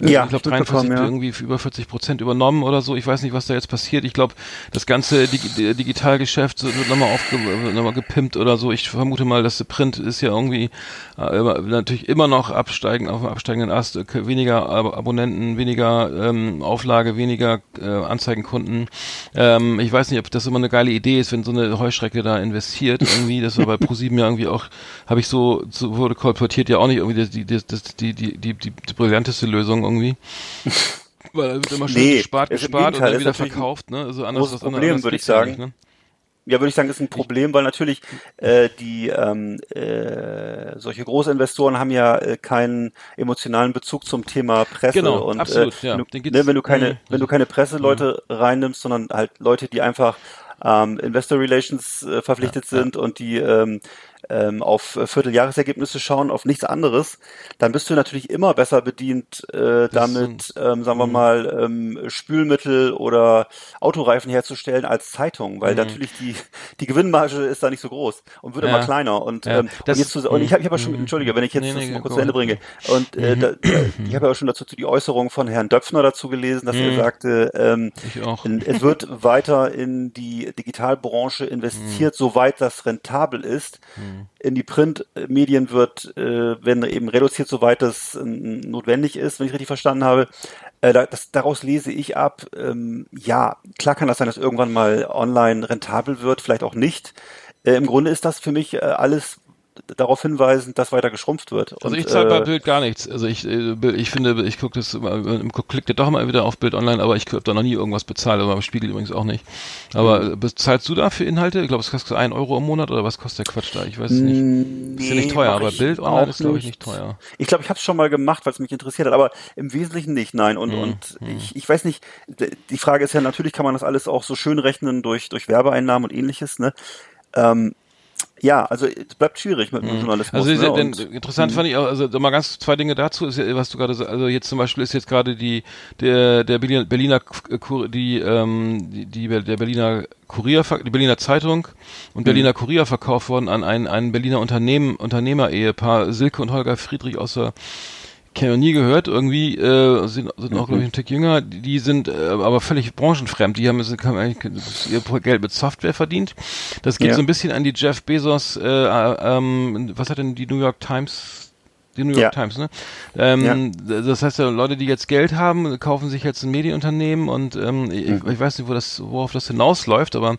Ja, ich glaube mitbekommen, 43 ja. irgendwie über 40 Prozent übernommen oder so. Ich weiß nicht, was da jetzt passiert. Ich glaube, das ganze Digi Digitalgeschäft wird nochmal aufge nochmal gepimpt oder so. Ich vermute mal, dass der Print ist ja irgendwie äh, natürlich immer noch absteigen auf dem absteigenden Ast. Äh, Weniger Ab Abonnenten, weniger ähm, Auflage, weniger äh, Anzeigenkunden. Ähm, ich weiß nicht, ob das immer eine geile Idee ist, wenn so eine Heuschrecke da investiert irgendwie. Das war bei ProSieben ja irgendwie auch, habe ich so, so wurde kolportiert ja auch nicht irgendwie die, die, die, die, die, die, die brillanteste Lösung irgendwie. Weil da wird immer schön Nee, gespart, gespart und dann wieder verkauft, ne? Also anders, großes Problem, anders würde ich ja sagen. nicht, ne? Ja, würde ich sagen, ist ein Problem, weil natürlich äh, die ähm, äh, solche Großinvestoren haben ja äh, keinen emotionalen Bezug zum Thema Presse Genau, und absolut, äh, ja. wenn, du, ne, wenn du keine Mhm. wenn du keine Presseleute reinnimmst, sondern halt Leute, die einfach ähm, Investor Relations äh, verpflichtet Ja, ja. sind und die ähm, ähm, auf äh, Vierteljahresergebnisse schauen, auf nichts anderes, dann bist du natürlich immer besser bedient, äh, damit, ähm, sagen wir Mhm. mal, ähm, Spülmittel oder Autoreifen herzustellen als Zeitung, weil natürlich die, die Gewinnmarge ist da nicht so groß und wird Mhm. Ja. immer kleiner. Und, Ja, ähm, das- und, jetzt zu, und ich habe ich hab ja schon, Mhm. entschuldige, wenn ich jetzt Nee, das nee, mal kurz zu Ende bringe. Und äh, da, ich habe ja auch schon dazu die Äußerung von Herrn Döpfner dazu gelesen, dass er Mhm. sagte, ähm, in- es wird weiter in die Digitalbranche investiert, soweit das rentabel ist. In die Printmedien wird, äh, werden eben reduziert, soweit das äh, notwendig ist, wenn ich richtig verstanden habe. Äh, da, das, daraus lese ich ab, ähm, ja, klar kann das sein, dass irgendwann mal online rentabel wird, vielleicht auch nicht. Äh, Im Grunde ist das für mich äh, alles darauf hinweisend, dass weiter geschrumpft wird. Also Und, ich zahle bei äh, Bild gar nichts. Also ich, äh, ich finde, ich gucke das, klicke doch immer wieder auf Bild online, aber ich habe da noch nie irgendwas bezahlt, aber beim Spiegel übrigens auch nicht. Aber Mhm. äh, bezahlst du da für Inhalte? Ich glaube, es kostet ein Euro im Monat oder was kostet der Quatsch da? Ich weiß es nicht. Ist ja nicht Nee, teuer, aber Bild online auch ist glaube ich nicht teuer. Ich glaube, ich habe es schon mal gemacht, weil es mich interessiert hat, aber im Wesentlichen nicht, nein. Und, Mhm, und ich, ich weiß nicht, die Frage ist ja, natürlich kann man das alles auch so schön rechnen durch, durch Werbeeinnahmen und ähnliches, ne? Ähm, ja, also es bleibt schwierig mit dem Journalismus. Also ne? denn, interessant fand ich auch, also mal ganz zwei Dinge dazu, ist ja, was du gerade, sa- also jetzt zum Beispiel ist jetzt gerade die der der Berliner, Kur- die ähm die, die der Berliner Kurier, die Berliner Zeitung und Berliner Kurier verkauft worden an ein ein Berliner Unternehmen Unternehmer-Ehepaar Silke und Holger Friedrich aus der kenne noch nie gehört, irgendwie äh, sind, sind auch, glaube ich, ein Tick jünger, die, die sind äh, aber völlig branchenfremd. Die haben, haben eigentlich ihr Geld mit Software verdient. Das geht Ja. so ein bisschen an die Jeff Bezos, äh, äh, ähm, was hat denn die New York Times die New York Ja. Times, ne? Ähm, Das heißt ja, Leute, die jetzt Geld haben, kaufen sich jetzt ein Medienunternehmen und ähm, ich, ich weiß nicht, wo das, worauf das hinausläuft, aber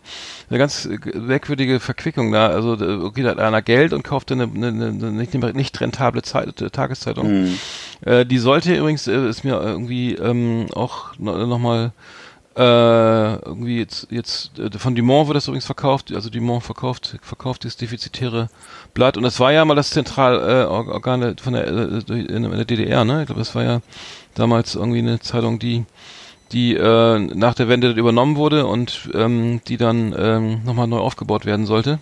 eine ganz äh, merkwürdige Verquickung da. Also okay, da hat einer Geld und kauft eine, eine, eine nicht, nicht rentable Zeit, äh, Tageszeitung. Mhm. Äh, die sollte übrigens, äh, ist mir irgendwie ähm, auch no, nochmal äh, irgendwie jetzt, jetzt äh, von Dumont wird das übrigens verkauft, also Dumont verkauft, verkauft dieses defizitäre Blatt und das war ja mal das Zentralorgan äh, von der, äh, in, der DDR, ne? Ich glaube, das war ja damals irgendwie eine Zeitung, die die äh, nach der Wende übernommen wurde und ähm, die dann ähm, nochmal neu aufgebaut werden sollte.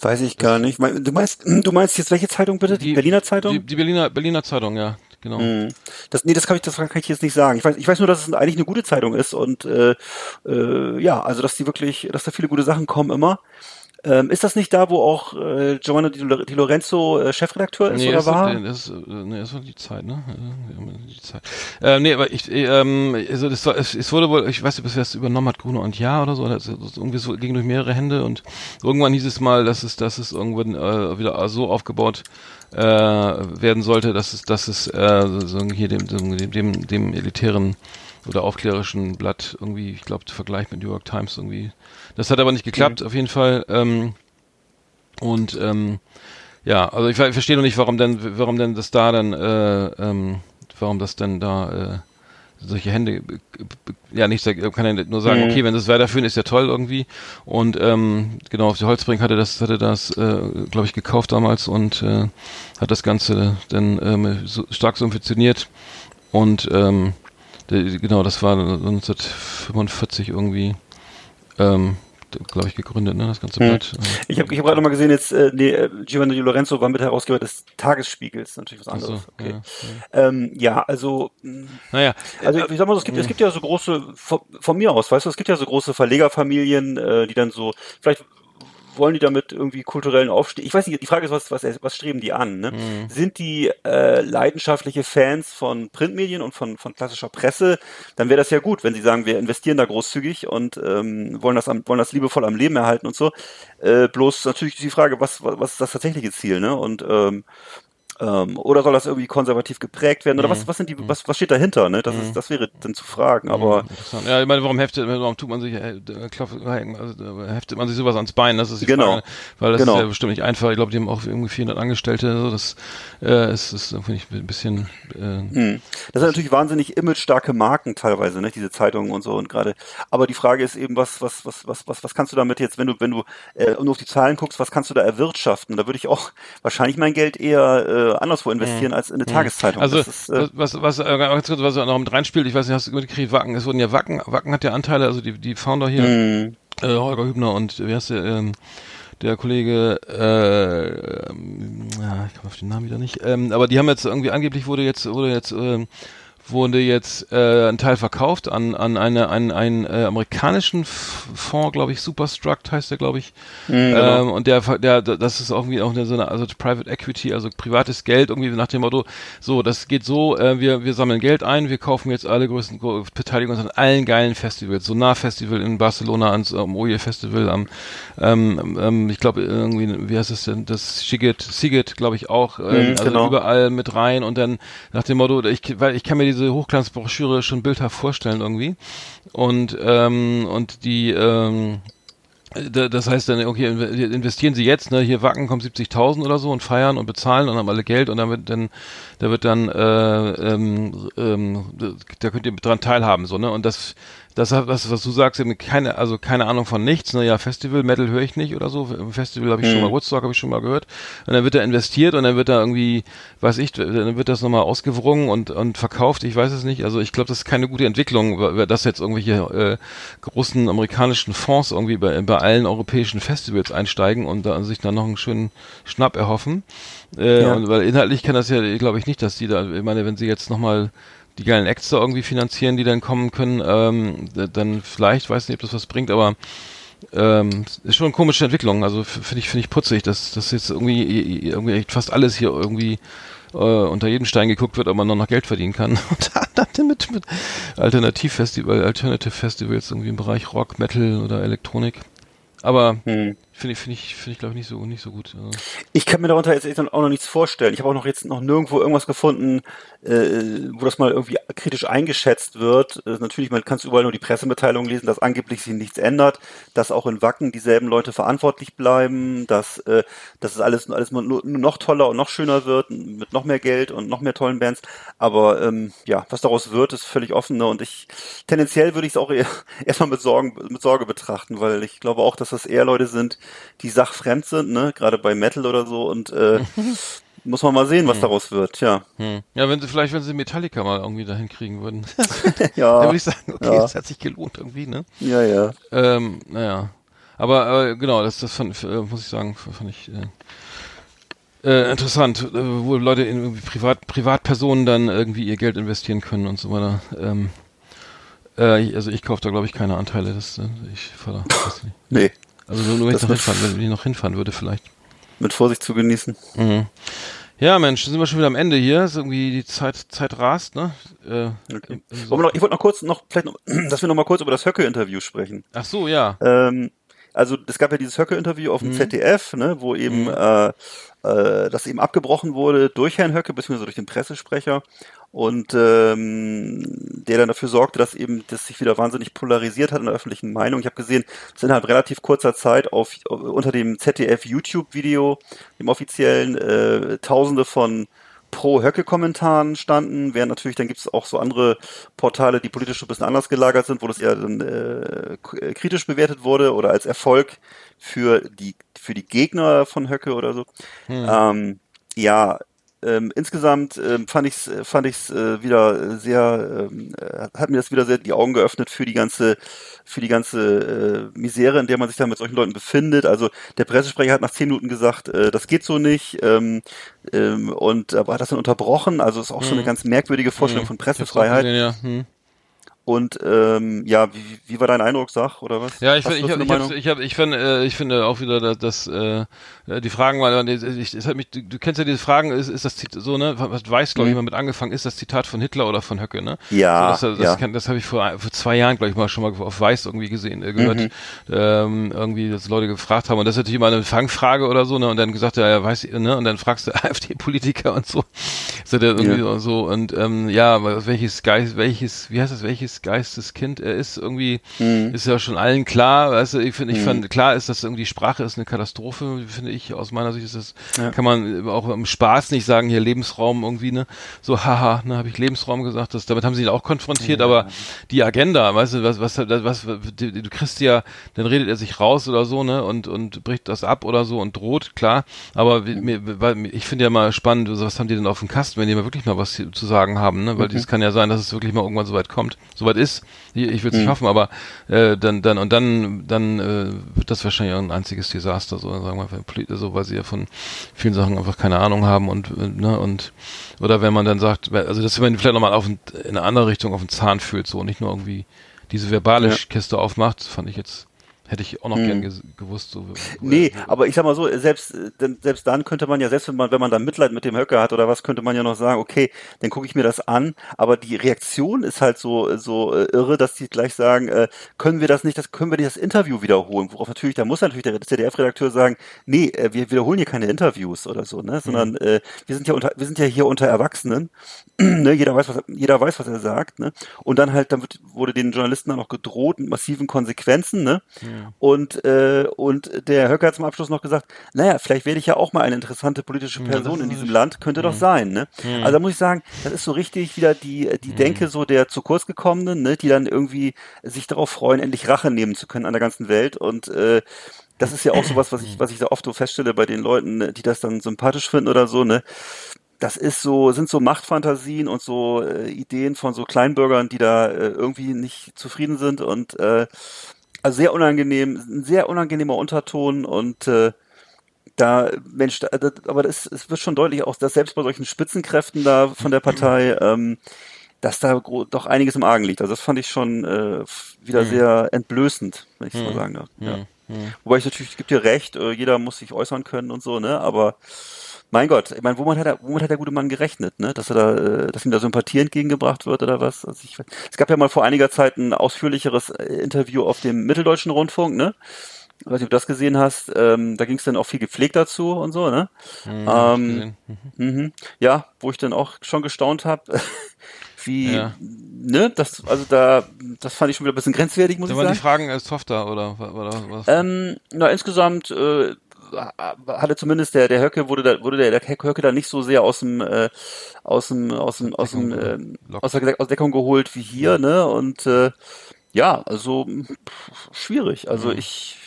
Weiß ich gar nicht. Du meinst, du meinst jetzt welche Zeitung bitte? Die, Berliner Zeitung? Die, die Berliner Berliner Zeitung, ja, genau. Mhm. Das, nee, das kann ich, das kann ich jetzt nicht sagen. Ich weiß, ich weiß nur, dass es eigentlich eine gute Zeitung ist und äh, äh, ja, also dass die wirklich, dass da viele gute Sachen kommen immer. Ähm, ist das nicht da, wo auch äh, Giovanna Di, Lore- Di Lorenzo äh, Chefredakteur ist Nee, oder das, war? Ist, das, ist, äh, nee, das war die Zeit, ne? Die Zeit. Ähm, nee, aber ich, äh, ähm, also das war, es, es wurde wohl, ich weiß nicht, bis wer es übernommen hat, Gruner und Ja oder so, das, das irgendwie so ging durch mehrere Hände und irgendwann hieß es mal, dass es, dass es irgendwann äh, wieder so aufgebaut äh, werden sollte, dass es, dass es äh, so hier dem, dem, dem, dem elitären oder aufklärerischen Blatt irgendwie, ich glaube, Vergleich mit New York Times irgendwie. Das hat aber nicht geklappt, auf jeden Fall. Ähm, und ähm, ja, also ich, ich verstehe noch nicht, warum denn, warum denn das da dann, äh, ähm, warum das denn da äh, solche Hände, äh, ja nicht, kann ja nur sagen, Mhm. okay, wenn sie es weiterführen, ist ja toll irgendwie. Und ähm, genau, auf die Holzbrink hatte das, hatte das, äh, glaube ich, gekauft damals und äh, hat das Ganze dann ähm, so stark subventioniert. Und ähm, der, genau, das war 1945 irgendwie, ähm, glaube ich, gegründet, ne, das ganze Hm. Blatt. Ich habe ich hab gerade noch mal gesehen, jetzt äh, nee, äh, Giovanni Lorenzo war Mitherausgeber des Tagesspiegels, natürlich was Ach so, anderes. okay. ja, Ähm, ja, also mh, Naja, Also ich sag mal so, es gibt, es gibt ja so große, von, von mir aus, weißt du, es gibt ja so große Verlegerfamilien, äh, die dann so, vielleicht wollen die damit irgendwie kulturellen Aufstieg, ich weiß nicht, die Frage ist, was, was, was streben die an? Ne? Sind die äh, leidenschaftliche Fans von Printmedien und von, von klassischer Presse, dann wäre das ja gut, wenn sie sagen, wir investieren da großzügig und ähm, wollen, das am, wollen das liebevoll am Leben erhalten und so. Äh, bloß natürlich die Frage, was, was, was ist das tatsächliche Ziel? Ne? Und ähm, ähm, oder soll das irgendwie konservativ geprägt werden? Oder was, was sind die, was, was steht dahinter? Ne? Das, ist, das wäre dann zu fragen. Aber Interessant. Ja, ich meine, warum heftet, warum tut man sich, äh, äh, klopft, also, äh, heftet man sich sowas ans Bein? Das ist die Genau. Frage. Weil das Genau. ist ja bestimmt nicht einfach. Ich glaube, die haben auch irgendwie 400 Angestellte. So, das äh, ist, ist finde ich, ein bisschen. Äh, Hm. Das sind natürlich wahnsinnig image-starke Marken teilweise, ne, diese Zeitungen und so und gerade. Aber die Frage ist eben, was, was, was, was, was, was kannst du damit jetzt, wenn du, wenn du äh, nur auf die Zahlen guckst, was kannst du da erwirtschaften? Da würde ich auch wahrscheinlich mein Geld eher äh, anderswo investieren als in eine Tageszeitung. also das ist, äh, was, was, äh, ganz kurz, was noch mit reinspielt, ich weiß nicht, hast du mitgekriegt, Wacken, es wurden ja Wacken, Wacken hat ja Anteile, also die, die Founder hier, hm, äh, Holger Hübner und wie heißt der, ähm, der Kollege, äh, ähm, ja, ich komme auf den Namen wieder nicht, ähm, aber die haben jetzt irgendwie angeblich wurde jetzt wurde jetzt ähm, wurde jetzt äh, ein Teil verkauft an an eine an einen äh, amerikanischen Fonds, glaube ich, Superstruct heißt der, glaube ich. genau. ähm, und der der das ist irgendwie auch eine, so eine also Private Equity, also privates Geld irgendwie nach dem Motto, so, das geht so, äh, wir wir sammeln Geld ein, wir kaufen jetzt alle größten Gro- Beteiligung an allen geilen Festivals, Sonar Festival in Barcelona, ans am Oje Festival am ähm, ähm, ich glaube irgendwie wie heißt es denn, das Siget Siget, glaube ich auch, ähm, Mhm, also genau. überall mit rein und dann nach dem Motto, ich weil ich kann mir diese Hochglanzbroschüre schon bildhaft vorstellen irgendwie. Und ähm, und die ähm, da- das heißt dann, okay, inve- investieren Sie jetzt, ne, hier Wacken kommt 70.000 oder so und feiern und bezahlen und haben alle Geld und dann wird dann, da wird dann, äh, ähm, ähm, da könnt ihr dran teilhaben, so, ne, und das, das, was, was du sagst, eben keine, also keine Ahnung von nichts, ne, ja, Festival, Metal höre ich nicht oder so, Im Festival habe ich schon mal, Woodstock habe ich schon mal gehört. Und dann wird da investiert und dann wird da irgendwie, weiß ich, dann wird das nochmal ausgewrungen und, und verkauft, ich weiß es nicht, also ich glaube, das ist keine gute Entwicklung, dass jetzt irgendwelche, äh, großen amerikanischen Fonds irgendwie bei, bei allen europäischen Festivals einsteigen und da sich dann noch einen schönen Schnapp erhoffen. Äh, Ja. und, weil inhaltlich kann das ja, glaube ich nicht, dass die da, ich meine, wenn sie jetzt nochmal die geilen Acts da irgendwie finanzieren, die dann kommen können, ähm, dann vielleicht, weiß nicht, ob das was bringt, aber ähm, ist schon eine komische Entwicklung. Also finde ich, finde ich putzig, dass, dass jetzt irgendwie, irgendwie echt fast alles hier irgendwie äh, unter jeden Stein geguckt wird, ob man noch, noch Geld verdienen kann. Und dann mit, mit Alternativfestival, Alternative Festivals irgendwie im Bereich Rock, Metal oder Elektronik. Aber hm. Finde ich, finde ich, finde ich, glaube ich, nicht so, nicht so gut. Also, Ich kann mir darunter jetzt auch noch nichts vorstellen. Ich habe auch noch jetzt noch nirgendwo irgendwas gefunden, äh, wo das mal irgendwie kritisch eingeschätzt wird. Äh, natürlich, man kann überall nur die Pressemitteilung lesen, dass angeblich sich nichts ändert, dass auch in Wacken dieselben Leute verantwortlich bleiben, dass, äh, dass es alles, alles nur, nur noch toller und noch schöner wird, mit noch mehr Geld und noch mehr tollen Bands. Aber ähm, ja, was daraus wird, ist völlig offen. Ne? Und ich tendenziell würde ich es auch eher, erstmal mit Sorgen, mit Sorge betrachten, weil ich glaube auch, dass das eher Leute sind, die sachfremd sind, ne, gerade bei Metal oder so und äh, muss man mal sehen, was daraus wird, ja. hm. Ja, wenn sie vielleicht, wenn sie Metallica mal irgendwie dahin kriegen würden, dann Ja, würde ich sagen, okay, ja. das hat sich gelohnt irgendwie, ne? ja, ja. Ähm, naja. Aber äh, genau, das, das fand, äh, muss ich sagen, fand ich äh, äh, interessant, äh, wo Leute in irgendwie Privat, Privatpersonen dann irgendwie ihr Geld investieren können und so weiter. Ähm, äh, also ich kaufe da glaube ich keine Anteile, das äh, ich nicht. Nee, Also nur, wenn ich noch hinfahren, wenn ich noch hinfahren würde vielleicht. mit Vorsicht zu genießen. Mhm. Ja, Mensch, sind wir schon wieder am Ende hier. Ist irgendwie die Zeit, Zeit rast, ne? Äh, Okay. wir noch, ich wollte noch kurz noch, vielleicht noch, dass wir noch mal kurz über das Höcke-Interview sprechen. Ach so, ja. Ähm, also es gab ja dieses Höcke-Interview auf dem Mhm. ZDF, ne, wo eben äh, äh, das eben abgebrochen wurde durch Herrn Höcke, beziehungsweise durch den Pressesprecher und ähm, der dann dafür sorgte, dass eben das sich wieder wahnsinnig polarisiert hat in der öffentlichen Meinung. Ich habe gesehen, es sind halt relativ kurzer Zeit auf unter dem ZDF YouTube-Video, dem offiziellen, äh, Tausende von Pro-Höcke-Kommentaren standen, während natürlich dann gibt es auch so andere Portale, die politisch ein bisschen anders gelagert sind, wo das eher dann äh, äh, kritisch bewertet wurde oder als Erfolg für die für die Gegner von Höcke oder so. Ähm, ja, ähm, insgesamt ähm, fand ich's fand ich's äh, wieder sehr ähm, äh, hat mir das wieder sehr die Augen geöffnet für die ganze für die ganze äh, Misere, in der man sich da mit solchen Leuten befindet. Also der Pressesprecher hat nach zehn Minuten gesagt, äh, das geht so nicht ähm, ähm, und aber hat das dann unterbrochen. Also ist auch so eine ganz merkwürdige Vorstellung von Ich hab's auch Pressefreiheit. gesehen, ja. Hm. Und ähm, ja, wie, wie war dein Eindruck, sag oder was? Ja, ich, Hast find- du ich, ich, hab, ich, hab, ich, find, äh, ich finde auch wieder, dass, dass äh, äh, die Fragen waren, ich, ich, es hat mich, du, du kennst ja diese Fragen, ist, ist das Zit- so, ne, was weiß, glaube ich, mal mit angefangen, ist das Zitat von Hitler oder von Höcke, ne? Mhm. Ja, so, das das, ja. das habe ich vor, vor zwei Jahren, glaube ich, mal schon mal auf Weiß irgendwie gesehen, äh, gehört, Mhm. ähm, irgendwie, dass Leute gefragt haben, und das ist natürlich immer eine Fangfrage oder so, ne, und dann gesagt, ja, ja, weiß, ne, und dann fragst du AfD-Politiker und so, so der irgendwie Ja. und so, und ähm, ja, welches Geist, welches, wie heißt das, welches Geisteskind er ist, irgendwie, Mhm. ist ja schon allen klar, weißt du, ich finde, ich fand, klar ist, dass irgendwie Sprache ist eine Katastrophe, finde ich, aus meiner Sicht ist das, Ja. kann man auch im Spaß nicht sagen, hier Lebensraum irgendwie, ne, so, haha, ne, habe ich Lebensraum gesagt, das, damit haben sie ihn auch konfrontiert, aber die Agenda, weißt du, was, was, was, du, du kriegst ja, dann redet er sich raus oder so, ne, und, und bricht das ab oder so und droht, klar, aber weil, ich finde ja mal spannend, so, was haben die denn auf dem Kasten, wenn die mal wirklich mal was zu sagen haben, ne, weil es kann ja sein, dass es wirklich mal irgendwann soweit kommt, soweit ist, ich, ich will es nicht hoffen, aber äh, dann, dann und dann, dann äh, wird das wahrscheinlich auch ein einziges Desaster, so sagen wir, so weil sie ja von vielen Sachen einfach keine Ahnung haben und äh, ne und oder wenn man dann sagt, also dass man vielleicht nochmal auf in eine andere Richtung auf den Zahn fühlt, so und nicht nur irgendwie diese verbale Ja. Kiste aufmacht, fand ich jetzt hätte ich auch noch gern ges- gewusst, so Nee, aber ich sag mal so, selbst, äh, denn, selbst dann könnte man ja, selbst wenn man, wenn man dann Mitleid mit dem Höcker hat oder was, könnte man ja noch sagen, okay, dann gucke ich mir das an, aber die Reaktion ist halt so, so äh, irre, dass die gleich sagen, äh, können wir das nicht, das können wir nicht das Interview wiederholen, worauf natürlich, da muss natürlich der ZDF-Redakteur sagen, nee, äh, wir wiederholen hier keine Interviews oder so, ne, sondern äh, wir sind ja unter, wir sind ja hier unter Erwachsenen, ne, jeder weiß, was, jeder weiß, was er sagt, ne, und dann halt, dann wird, wurde den Journalisten dann noch gedroht mit massiven Konsequenzen, ne, und, äh, und der Höcker hat zum Abschluss noch gesagt, naja, vielleicht werde ich ja auch mal eine interessante politische Person in diesem Land, könnte doch sein, ne? Also da muss ich sagen, das ist so richtig wieder die, die Denke so der zu kurz gekommenen, ne, die dann irgendwie sich darauf freuen, endlich Rache nehmen zu können an der ganzen Welt. Und, äh, das ist ja auch sowas, was ich, was ich da oft so feststelle bei den Leuten, ne, die das dann sympathisch finden oder so, ne? Das ist so, sind so Machtfantasien und so äh, Ideen von so Kleinbürgern, die da äh, irgendwie nicht zufrieden sind. Und äh, also sehr unangenehm, ein sehr unangenehmer Unterton und äh, da, Mensch, da, das, aber das, es wird schon deutlich auch, dass selbst bei solchen Spitzenkräften da von der Partei, ähm, dass da doch einiges im Argen liegt. Also das fand ich schon äh, wieder sehr entblößend, wenn ich es mal sagen darf. Ja. Wobei ich natürlich, es gibt dir recht, äh, jeder muss sich äußern können und so, ne? Aber mein Gott, ich meine, womit hat er, womit hat der gute Mann gerechnet, ne? Dass er da, äh, dass ihm da Sympathie entgegengebracht wird oder was? Also ich, es gab ja mal vor einiger Zeit ein ausführlicheres äh, Interview auf dem Mitteldeutschen Rundfunk, ne? Ich weiß nicht, ob du das gesehen hast. Ähm, da ging es dann auch viel gepflegt dazu und so, ne? ähm, gesehen. mhm. Ja, wo ich dann auch schon gestaunt habe, wie, Ja. ne? Das, also da, das fand ich schon wieder ein bisschen grenzwertig, muss Da ich waren sagen. die Fragen als softer oder, oder was? Ähm, na, insgesamt äh, hatte zumindest der der Höcke wurde da wurde der, der Höcke da nicht so sehr aus dem äh, aus dem aus dem aus dem gelockt. aus der aus Deckung geholt wie hier ne? Und äh, ja also pff, schwierig. Also ich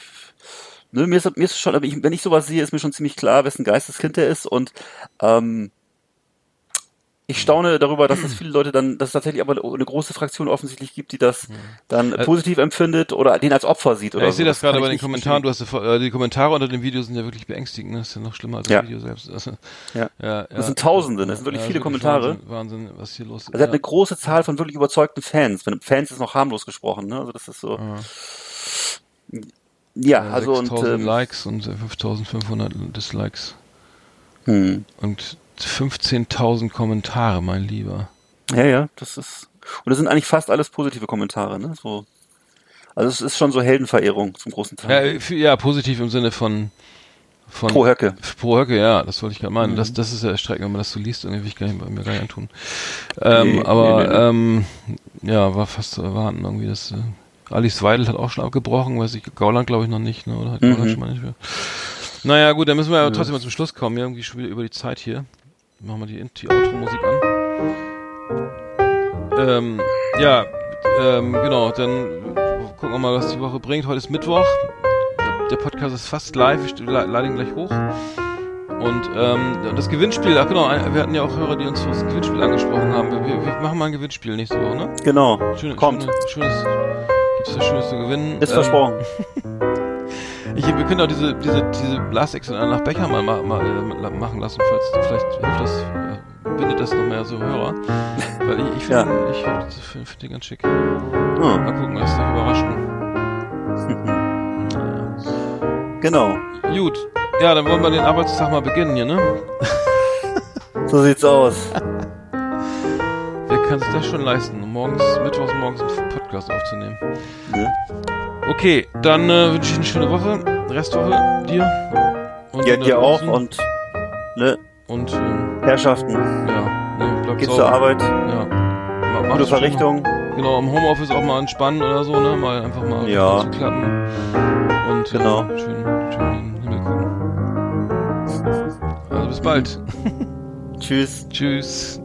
ne, mir ist mir ist schon aber ich, wenn ich sowas sehe ist mir schon ziemlich klar wessen Geisteskind der ist. Und ähm, ich staune darüber, dass es viele Leute dann, dass es tatsächlich aber eine große Fraktion offensichtlich gibt, die das dann positiv empfindet oder den als Opfer sieht oder Ja, ich so. sehe das kann gerade bei den Kommentaren. Du hast äh, die Kommentare unter dem Video sind ja wirklich beängstigend. Ne? Das ist ja noch schlimmer als Ja. das Video selbst. Also, Ja. ja, Das sind Tausende, das sind wirklich viele Kommentare. Wahnsinn, Wahnsinn, was hier los ist. Also er hat eine große Zahl von wirklich überzeugten Fans. Fans ist noch harmlos gesprochen, ne? Also das ist so. Ja, also und 6000 ähm, Likes und 5500 Dislikes hm. und 15.000 Kommentare, mein Lieber. ja, ja, das ist und das sind eigentlich fast alles positive Kommentare, ne? So Also es ist schon so Heldenverehrung zum großen Ja, Teil. für, ja, positiv im Sinne von, von Pro Höcke. Pro Höcke, ja, das wollte ich gerade meinen. Mhm. Das, das ist ja erschreckend, wenn man das so liest, irgendwie will ich gar nicht, mir gar nicht antun. Ähm, Nee, aber nee, nee, Ähm, ja, war fast zu erwarten irgendwie, dass äh, Alice Weidel hat auch schon abgebrochen, weiß ich, Gauland glaube ich noch nicht, ne? Oder hat Mhm. Gauland schon mal nicht mehr. Naja, gut, dann müssen wir ja trotzdem mal zum Schluss kommen, ja, irgendwie schon wieder über die Zeit hier. Machen wir die, die Outro-Musik an. Ähm, ja, ähm, genau, dann gucken wir mal, was die Woche bringt. Heute ist Mittwoch. Der, der Podcast ist fast live. Ich lade ihn gleich hoch. Und ähm, das Gewinnspiel, ach genau, wir hatten ja auch Hörer, die uns fürs Gewinnspiel angesprochen haben. Wir, wir, machen mal ein Gewinnspiel nächste Woche, ne? Genau. Schöne, Kommt. Schöne, schönes, gibt's was Schönes zu gewinnen. Ist Ähm, versprochen. ich, wir können auch diese, diese, diese Blastex nach Becher mal, mal, mal äh, machen lassen, falls vielleicht hilft das, äh, bindet das noch mehr so Hörer. Weil ich, ich finde Ja. ich find, find, find den ganz schick. Hm. Mal gucken, lass dich überraschen. Genau. Gut. Ja, dann wollen wir den Arbeitstag mal beginnen hier, ne? So sieht's aus. Wer kann sich das schon leisten, morgens, mittwochs morgens einen Podcast aufzunehmen? Ne? Okay, dann äh, wünsche ich eine schöne Woche, Restwoche dir. Und Ja, dir auch und ne, Und ähm, Herrschaften. ja, ne, bleib Geht sauber. zur Arbeit. Ja. Ma- Gute macht's schon Verrichtung. Mal, genau, im Homeoffice auch mal entspannen oder so, ne? Mal einfach mal Ja. zu klappen. Und Genau. äh, schön, schön in den Himmel gucken. Also bis bald. Tschüss. Tschüss.